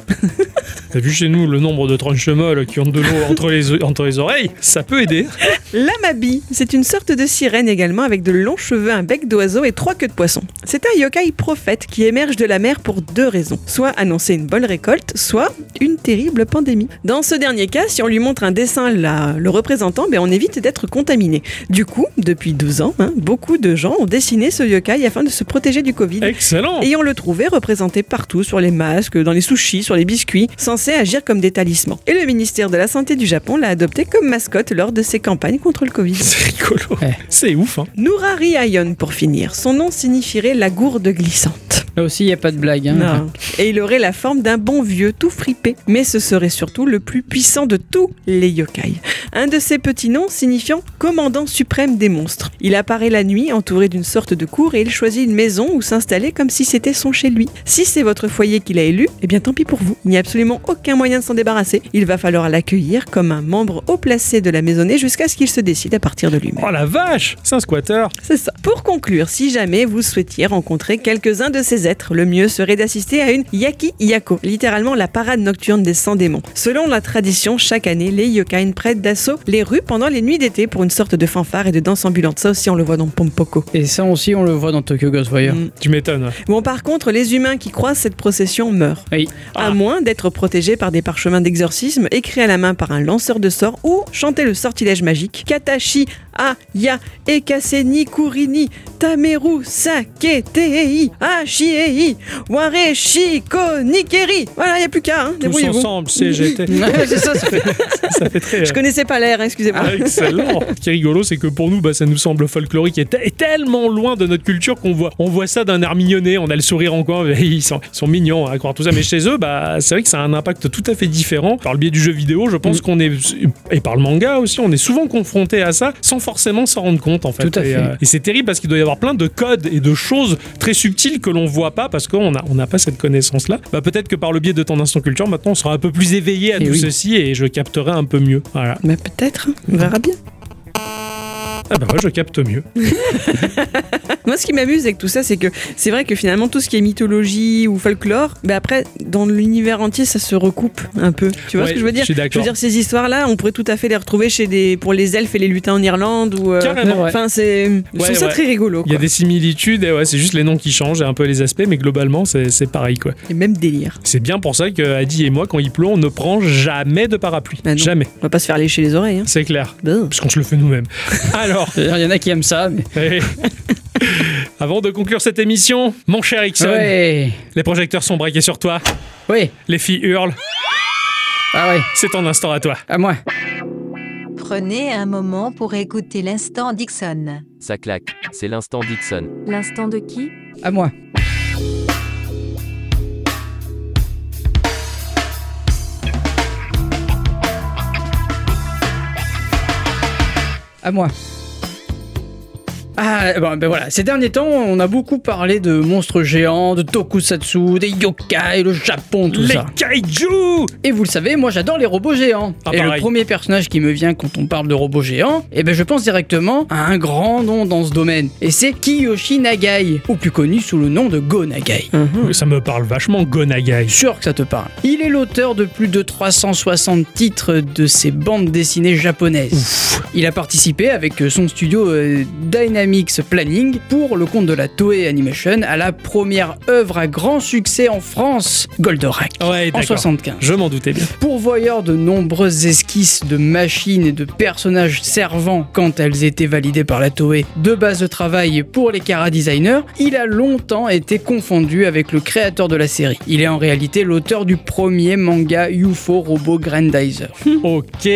T'as vu chez nous le nombre de tranches molles qui ont de l'eau entre les, entre les oreilles? Ça peut aider. L'amabi, c'est une sorte de sirène également avec de longs cheveux, un bec d'oiseau et trois queues de poisson. C'est un yokai prophète qui émerge de la mer pour deux raisons. Soit annoncer une bonne récolte, soit une terrible pandémie. Dans ce dernier cas, si on lui montre un dessin là, le représentant, ben on évite d'être contaminé. Du coup, depuis deux ans, hein, beaucoup de gens ont dessiné ce yokai afin de se protéger du Covid. Excellent. Et on le trouvait représenté partout, sur les masques, dans les sushis, sur les biscuits, censé agir comme des talismans. Et le ministère de la Santé du Japon l'a adopté comme mascotte lors de ses campagnes contre le Covid. C'est rigolo. Ouais. C'est ouf, hein. Nourari Ayon pour finir. Son nom signifierait la gourde glissante. Là aussi, il n'y a pas de blague. Hein. Non. Et il aurait la forme d'un bon vieux tout fripé. Mais ce serait surtout le plus puissant de tous les yokai. Un de ses petits noms signifiant commandant suprême des monstres. Il apparaît la nuit entouré d'une sorte de cour et il choisit une maison où s'installer comme si c'était son chez lui. Si c'est votre foyer qu'il a élu, eh bien tant pis pour vous. Il n'y a absolument aucun moyen de s'en débarrasser. Il va falloir l'accueillir comme un membre haut placé de la maisonnée jusqu'à qu'il se décide à partir de lui-même. Oh la vache C'est un squatter. C'est ça. Pour conclure, si jamais vous souhaitiez rencontrer quelques-uns de ces êtres, le mieux serait d'assister à une Yaki Yako, littéralement la parade nocturne des 100 démons. Selon la tradition, chaque année, les yokai prêtent d'assaut les rues pendant les nuits d'été pour une sorte de fanfare et de danse ambulante. Ça aussi, on le voit dans Pompoko. Et ça aussi, on le voit dans Tokyo Ghostwire. Mm. Tu m'étonnes. ouais. Bon, par contre, les humains qui croisent cette procession meurent. Oui. À Ah. moins d'être protégés par des parchemins d'exorcisme écrits à la main par un lanceur de sorts ou chanter le sortilège magique Katashi Aya, Ekaseni, Kurini, Tameru, Sake, Tei, Ashiei, Ware, Shiko, Nikeri. Voilà, il n'y a plus qu'à, hein, Tous ensemble, CGT. *laughs* C'est ça, ça fait- *laughs* ça fait très. Je connaissais pas l'air, excusez-moi. Ah, excellent. *laughs* Ce qui est rigolo, c'est que pour nous, bah, ça nous semble folklorique et, te- et tellement loin de notre culture qu'on voit, on voit ça d'un air mignonné, on a le sourire en coin, ils sont, ils sont mignons à croire tout ça. Mais chez eux, bah, c'est vrai que ça a un impact tout à fait différent. Par le biais du jeu vidéo, je Mm. pense qu'on est, et par le manga aussi, on est souvent confronté à ça sans forcément s'en rendre compte en fait. Tout à et, fait. euh, et c'est terrible parce qu'il doit y avoir plein de codes et de choses très subtiles que l'on voit pas parce qu'on n'a on n'a pas cette connaissance-là. Bah, peut-être que par le biais de ton instant culture, maintenant, on sera un peu plus éveillé à Et tout oui. ceci et je capterai un peu mieux. Voilà. Mais peut-être, hein, on verra bien. Ah bah moi, je capte mieux. *laughs* Moi, ce qui m'amuse avec tout ça, c'est que c'est vrai que finalement, tout ce qui est mythologie ou folklore, bah après, dans l'univers entier, ça se recoupe un peu. Tu vois Ouais, ce que je veux dire je suis d'accord. veux dire, ces histoires-là, on pourrait tout à fait les retrouver chez des, pour les elfes et les lutins en Irlande ou. euh, Carrément. Enfin, c'est. Je Ouais, ça très rigolo. Il y a des similitudes, et ouais, c'est juste les noms qui changent et un peu les aspects, mais globalement, c'est pareil, quoi. Et même délire. C'est bien pour ça que Adi et moi, quand il pleut, on ne prend jamais de parapluie. Bah jamais. On va pas se faire lécher les oreilles. Hein. C'est clair. Bah. Parce qu'on se le fait nous-mêmes. *laughs* Alors, *laughs* Il y en a qui aiment ça, mais. avant de conclure cette émission, mon cher Ixon, Ouais. les projecteurs sont braqués sur toi, Oui. les filles hurlent, Ah ouais. c'est ton instant à toi. À moi. Prenez un moment pour écouter l'instant Dixon. Ça claque, c'est l'instant Dixon. L'instant de qui? À moi. À moi. Ah, bon, ben voilà. Ces derniers temps, on a beaucoup parlé de monstres géants, de tokusatsu, des yokai, le Japon, tout les ça. kaiju Et vous le savez, moi j'adore les robots géants. Ah, et le premier personnage qui me vient quand on parle de robots géants, eh ben je pense directement à un grand nom dans ce domaine. Et c'est Kiyoshi Nagai, ou plus connu sous le nom de Go Nagai. Ça me parle vachement, Gonagai. Sûr que ça te parle. Il est l'auteur de plus de 360 titres de ces bandes dessinées japonaises. Il a participé avec son studio euh, Dynamics Planning pour le compte de la Toei Animation à la première œuvre à grand succès en France, Goldorak, Ouais, en d'accord. 75. Je m'en doutais bien. Pourvoyeur de nombreuses esquisses de machines et de personnages servant quand elles étaient validées par la Toei de base de travail pour les Kara designers, il a longtemps été confondu avec le créateur de la série. Il est en réalité l'auteur du premier manga UFO Robo Grandizer. Ok.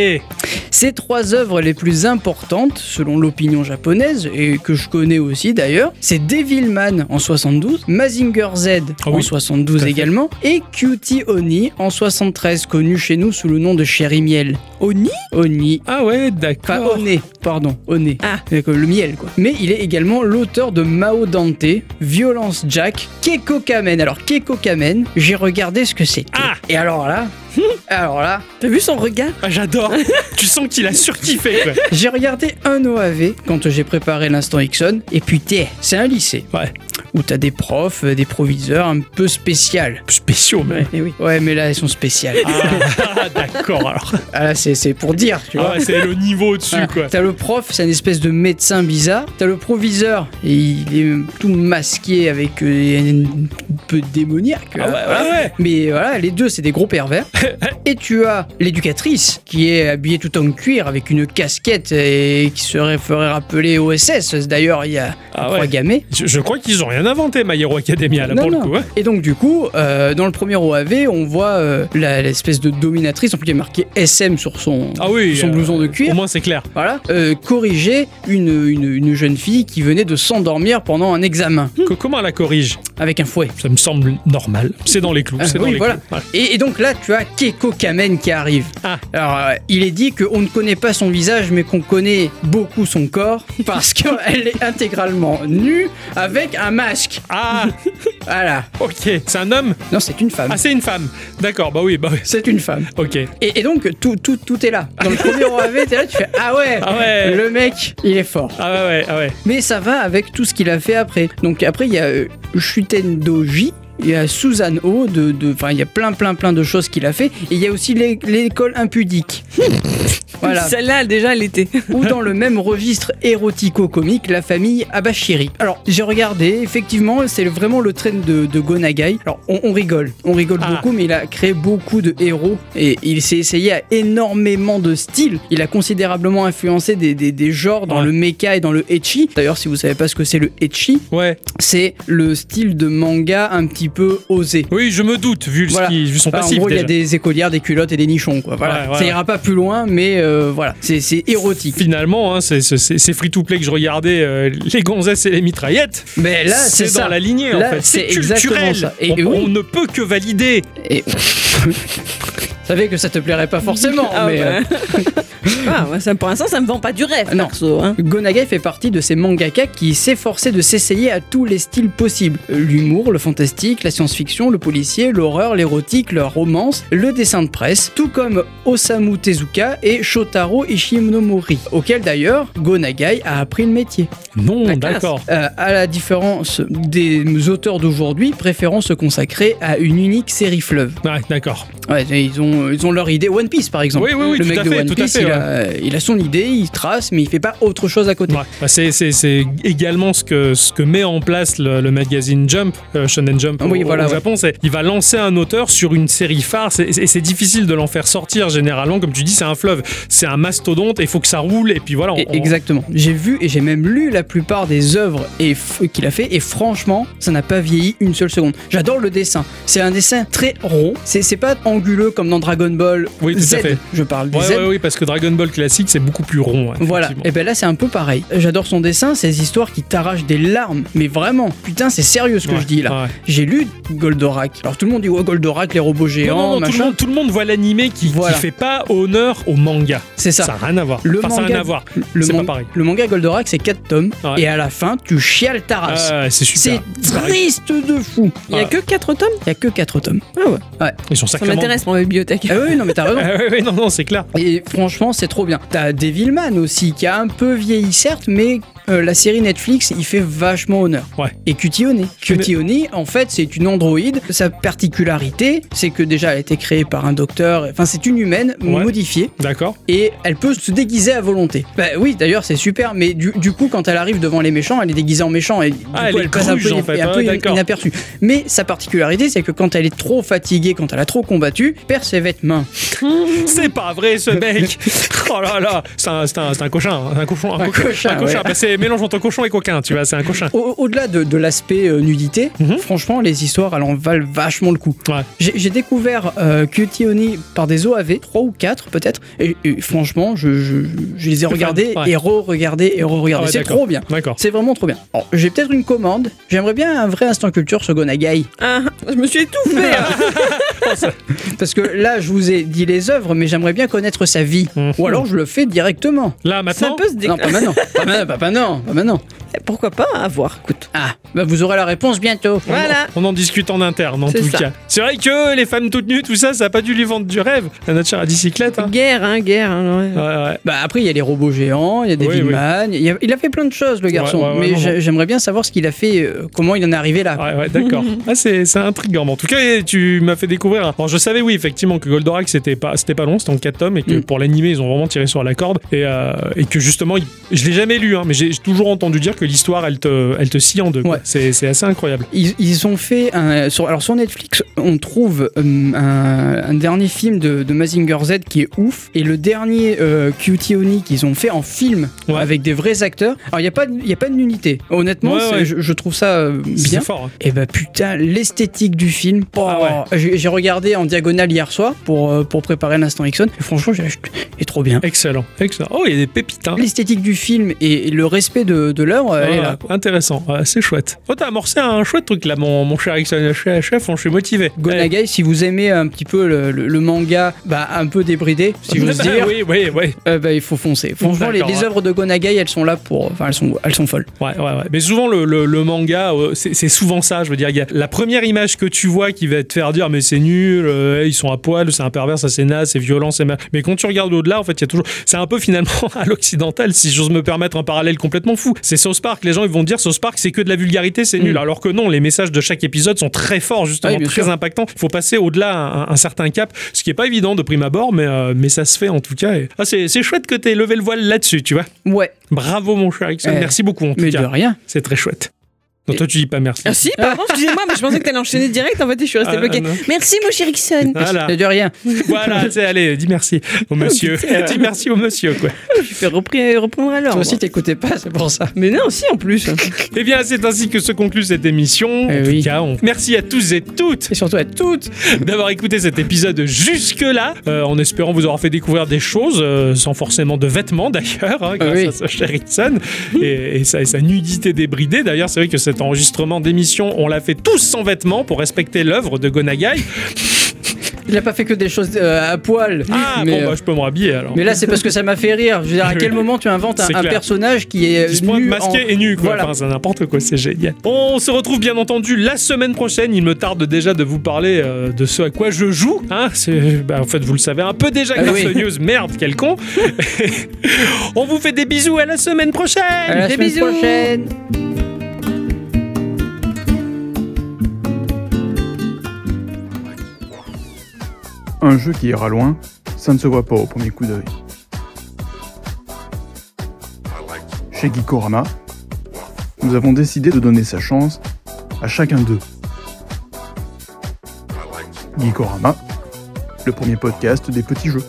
Ses trois œuvres les plus importantes, selon l'opinion japonaise, et que je connais aussi d'ailleurs, c'est Devilman en 72, Mazinger Z Ah en oui, 72 tout à fait. également, et Cutie Oni en 73, connu chez nous sous le nom de Cherry Miel. Oni Oni. Ah ouais, Enfin, d'accord. Oné, pardon, Oné. Ah. Le miel, quoi. Mais il est également l'auteur de Mao Dante, Violence Jack, Keiko Kamen. Alors, Keiko Kamen, j'ai regardé ce que c'était. Ah. Et alors là, *laughs* alors là, T'as vu son regard Ah, J'adore. *laughs* tu sens qu'il a surkiffé, quoi. J'ai regardé un OAV quand j'ai préparé l'instant Ixon, et putain, c'est un lycée. Ouais. Où t'as des profs, euh, des proviseurs un peu spécial. Spéciaux, mais. Eh oui. Ouais, mais là, elles sont spéciales. Ah, *laughs* d'accord, alors. Ah là, c'est pour dire, tu vois. Ah ouais, c'est le niveau au-dessus, quoi. T'as le prof, c'est une espèce de médecin bizarre. T'as le proviseur, et il est tout masqué avec euh, un peu démoniaque. Ah ouais, Voilà. ouais, ouais. Mais voilà, les deux, c'est des gros pervers. *laughs* et tu as l'éducatrice, qui est habillée tout en cuir avec une casquette et qui serait, ferait rappeler OSS. D'ailleurs, il y a Ah trois ouais. gamets. Je, je crois qu'ils ont rien inventé, My Hero Academia, là, pour le coup. hein. Et donc du coup, euh, dans le premier OAV, on voit euh, la- l'espèce de dominatrice, en plus il y a marqué SM sur son, Ah oui. son euh, blouson de cuir. Au moins, c'est clair. Voilà, euh, corriger une, une, une jeune fille qui venait de s'endormir pendant un examen Que- comment elle la corrige? Avec un fouet. Ça me semble normal. C'est dans les clous. Ah, c'est dans oui, les voilà. clous. Ouais. Et, et donc là, tu as Keiko Kamen qui arrive. Ah. Alors, euh, il est dit qu'on ne connaît pas son visage, mais qu'on connaît beaucoup son corps, parce *laughs* qu'elle est intégralement nue avec un masque. Ah, *laughs* Voilà. ok. C'est un homme Non, c'est une femme. Ah, c'est une femme. D'accord, bah oui, bah oui. C'est une femme. Ok. Et, et donc, tout, tout, tout est là. Dans le premier OAV, t'es là, tu fais Ah ouais, Ah ouais. Le mec, il est fort. Ah ouais, ouais, ah ouais. Mais ça va avec tout ce qu'il a fait après. Donc après, il y a euh, Shuten Doji. Il y a Suzanne O, de, enfin il y a plein plein plein de choses qu'il a fait. Et il y a aussi l'é- l'école impudique. *laughs* voilà. Celle-là, déjà, elle était. *laughs* Ou dans le même registre érotico-comique, la famille Abashiri. Alors, j'ai regardé, effectivement, c'est vraiment le train de, de Gonagai. Alors, on, on rigole, on rigole Ah. beaucoup, mais il a créé beaucoup de héros et il s'est essayé à énormément de styles. Il a considérablement influencé des, des- des genres dans Ouais. le mecha et dans le ecchi. D'ailleurs, si vous savez pas ce que c'est le ecchi, Ouais. c'est le style de manga un petit peu osé. Oui, je me doute, vu, ce Voilà. qui- vu son Enfin, passif. en gros, il y a des écolières, des culottes et des nichons. Quoi. Voilà. Ouais, ouais, Ça ira pas plus loin, mais euh, voilà, c'est érotique. Finalement, hein, c'est free-to-play que je regardais, euh, les gonzesses et les mitraillettes. Mais là, c'est dans la lignée, en fait. c'est culturel. ça. Et on, oui. on ne peut que valider. Et... *laughs* Je savais que ça te plairait pas forcément, *laughs* Ah mais ouais. euh, *laughs* Ah, ouais, ça, pour l'instant, ça me vend pas du rêve, Non. perso. Hein. Gonagai fait partie de ces mangaka qui s'efforçaient de s'essayer à tous les styles possibles. L'humour, le fantastique, la science-fiction, le policier, l'horreur, l'érotique, la romance, le dessin de presse, tout comme Osamu Tezuka et Shotaro Ishinomori, auquel d'ailleurs Gonagai a appris le métier. Non, d'accord. Euh, à la différence des auteurs d'aujourd'hui, préférant se consacrer à une unique série fleuve. Ouais, d'accord. Ouais, ils ont, ils ont leur idée. One Piece, par exemple. Oui, oui, oui, le tout mec à de fait, One Piece, fait, il, ouais. a, il a son idée, il trace, mais il fait pas autre chose à côté. Ouais. Bah, c'est- également ce que, ce que met en place le, le magazine Jump, euh, Shonen Jump au, voilà, au. Japon. Il va lancer un auteur sur une série phare et c'est difficile de l'en faire sortir généralement. Comme tu dis, c'est un fleuve, c'est un mastodonte il faut que ça roule. Et puis voilà. on- Et- on- Exactement. J'ai vu et j'ai même lu la plupart des œuvres qu'il a fait et franchement, ça n'a pas vieilli une seule seconde. J'adore le dessin. C'est un dessin très rond. C'est pas anguleux comme dans Dragon Ball Oui, tout à Z. fait. Je parle du Ouais, Z. ouais, oui, parce que Dragon Ball classique, c'est beaucoup plus rond. Voilà, et ben là c'est un peu pareil. J'adore son dessin, ces histoires qui t'arrachent des larmes, mais vraiment, putain, c'est sérieux ce que Ouais, je dis là. ouais. J'ai lu Goldorak. Alors tout le monde dit ouais, Goldorak, les robots Non, géants, non, non, tout, le monde, tout le monde voit l'animé qui, qui Voilà. fait pas honneur au manga. C'est ça. Ça n'a rien à voir. Le enfin, ça n'a manga- rien à voir. Le, c'est man- pas pareil. le manga Goldorak c'est 4 tomes Ouais. et à la fin tu chiales ta race. Ah, c'est super. c'est triste de fou. Il y a que 4 tomes? Il y a que 4 tomes. Ah ouais. Ils sont Ça m'intéresse, mon bibliothèque. Ah oui, non mais t'as raison. *laughs* Ah, ouais, non, non, c'est clair. Et franchement, c'est trop bien. T'as Devilman aussi, qui a un peu vieilli, certes, mais euh, la série Netflix, il fait vachement honneur. Ouais. Et Cutione. Cutione, en fait, c'est une androïde. Sa particularité, c'est que déjà, elle a été créée par un docteur. Enfin, c'est une humaine Ouais. modifiée. D'accord. Et elle peut se déguiser à volonté. Bah oui, d'ailleurs, c'est super, mais du, du coup, quand elle arrive devant les méchants, elle est déguisée en méchant et du Ah, coup, elle elle, est passe un peu, en fait. un Ah, peu inaperçue. Mais sa particularité, c'est que quand elle est trop fatiguée, quand elle a trop combattu, perd ses vêtements. *laughs* C'est pas vrai ce mec Oh là là C'est un, un, c'est un cochon, hein. un cochon, un, Un cochon, cochon, un cochon. ouais. Bah, c'est mélange entre cochon et coquin, tu vois, c'est un cochon. Au- Au-delà de, de l'aspect euh, nudité, Mhm. franchement, les histoires, elles en valent vachement le coup. Ouais. J'ai découvert euh, Cutie Oni par des OAV, 3 ou 4 peut-être, et, et franchement, je, je- je les ai regardés ouais. et re-regardés et re-regardés. Ah ouais, c'est trop bien. D'accord. C'est vraiment trop bien. J'ai peut-être une commande. J'aimerais bien un vrai instant culture sur Gonagai. Ah, je me suis étouffée. hein. *laughs* Parce que là, je vous ai dit les œuvres, mais j'aimerais bien connaître sa vie. Mhm. Ou alors je le fais directement. Là, Ça maintenant peut se Non, pas maintenant. Pas maintenant, pas maintenant, pas maintenant. Pourquoi pas À voir, écoute. Ah, bah vous aurez la réponse bientôt. Voilà. On en discute en interne, en tout ça. cas. C'est vrai que les femmes toutes nues, tout ça, ça a pas dû lui vendre du rêve. La chère à bicyclette. Hein. Guerre, hein, guerre. hein, ouais. Ouais, ouais. Bah après il y a les robots géants, il y a des Oui, Devilman, il, a- il a fait plein de choses le garçon, Ouais, ouais, ouais, mais j'aimerais bien savoir ce qu'il a fait, euh, comment il en est arrivé là. Ouais, ouais, d'accord. *laughs* Ah, c'est c'est intriguant. Bon, en tout cas, tu m'as fait découvrir. Alors, je savais, oui, effectivement, que Goldorak, c'était pas, c'était pas long, c'était en 4 tomes, et que Mm. pour l'animé, ils ont vraiment tiré sur la corde. Et, euh, et que justement, il- je l'ai jamais lu, hein, mais j'ai toujours entendu dire que l'histoire, elle te, elle te scie en deux. Ouais. C'est c'est assez incroyable. Ils, ils ont fait un, sur, alors sur Netflix, on trouve euh, un, un dernier film de, de Mazinger Z qui est ouf, et le dernier euh, Cutie Oni qu'ils ont fait en film Ouais. avec des vrais acteurs. Alors il y a pas, il a pas de nudité. Honnêtement, Ouais. Je, je trouve ça euh, bien. fort. hein. Et bah putain, l'esthétique du film. oh, Ah j'ai regardé en diagonale hier soir pour, euh, pour préparer l'instant Ixon. Et franchement, j'ai est trop bien. Excellent, excellent. Oh, il y a des pépites. Hein. L'esthétique du film et le respect de, de l'œuvre, elle est là. quoi. intéressant, Ouais, c'est chouette. Oh, t'as amorcé un chouette truc là, mon, mon cher Ixon, chef, chef, je suis motivé. Gonagai, si vous aimez un petit peu le, le- le manga, bah, un peu débridé, si j'ose Bah, *laughs* dire, oui, oui, oui. euh, bah, il faut foncer. Franchement, les, œuvres de Gonagai, elles sont là pour. Enfin, elles sont, elles sont folles. Ouais, ouais, ouais. Mais souvent, le, le, le manga, euh, c'est souvent ça. Je veux dire, il y a la première image que tu vois qui va te faire dire, mais c'est nul, euh, ils sont à poil, c'est un pervers, ça c'est naze, c'est violent, c'est. ma- Mais quand tu regardes au-delà, en fait, il y a toujours. C'est un peu finalement *laughs* à l'occidental, si j'ose me permettre un parallèle complètement fou. C'est South South Park. Les gens ils vont dire South Park c'est que de la vulgarité, c'est nul. Mm. Alors que non, les messages de chaque épisode sont très forts, justement, Oui, très sûr. impactants. Il faut passer au-delà un, un certain cap, ce qui est pas évident de prime abord, mais, euh, mais ça se fait en tout cas. Et... Ah, c'est c'est chouette que tu levé le voile là-dessus, tu vois. Ouais, Bravo mon cher Eh, merci beaucoup en tout mais cas. de rien. C'est très chouette. Non, toi tu dis pas merci. Ah si, pardon, excusez-moi, mais je pensais que t'allais enchaîner direct. En fait, je suis restée Ah, bloquée. ah, non. Merci, mon cher Ixon. Voilà, De rien. voilà, *laughs* tu sais, allez, dis merci au *laughs* monsieur. dis merci au monsieur, quoi. Je vais faire repri- reprendre alors. Toi aussi, t'écoutais pas, c'est pour ça. Mais non, si, en plus. *laughs* Eh bien, c'est ainsi que se conclut cette émission. En Eh tout oui. cas, on- merci à tous et toutes Et surtout à toutes. d'avoir écouté cet épisode jusque-là, euh, en espérant vous avoir fait découvrir des choses, euh, sans forcément de vêtements d'ailleurs, hein, grâce Oui. à ce cher Ixon, et, et sa, et sa nudité débridée. D'ailleurs, c'est vrai que cet enregistrement d'émission, on l'a fait tous sans vêtements pour respecter l'œuvre de Gonagai. Il a pas fait que des choses euh, à poil. Ah, mais, bon, euh, bah, je peux me rhabiller alors. mais là, c'est parce que ça m'a fait rire. Je veux dire, à quel moment tu inventes un, personnage qui est Qui nu masqué en- et nu, quoi. Voilà. Enfin, c'est n'importe quoi, c'est génial. On se retrouve bien entendu la semaine prochaine. Il me tarde déjà de vous parler euh, de ce à quoi je joue. Hein bah, en fait, vous le savez un peu déjà Ah grâce oui. aux news. Merde, quel con. *laughs* On vous fait des bisous à la semaine prochaine. À la Des semaine bisous. prochaine. Un jeu qui ira loin, ça ne se voit pas au premier coup d'œil. Chez Geekorama, nous avons décidé de donner sa chance à chacun d'eux. Geekorama, le premier podcast des petits jeux.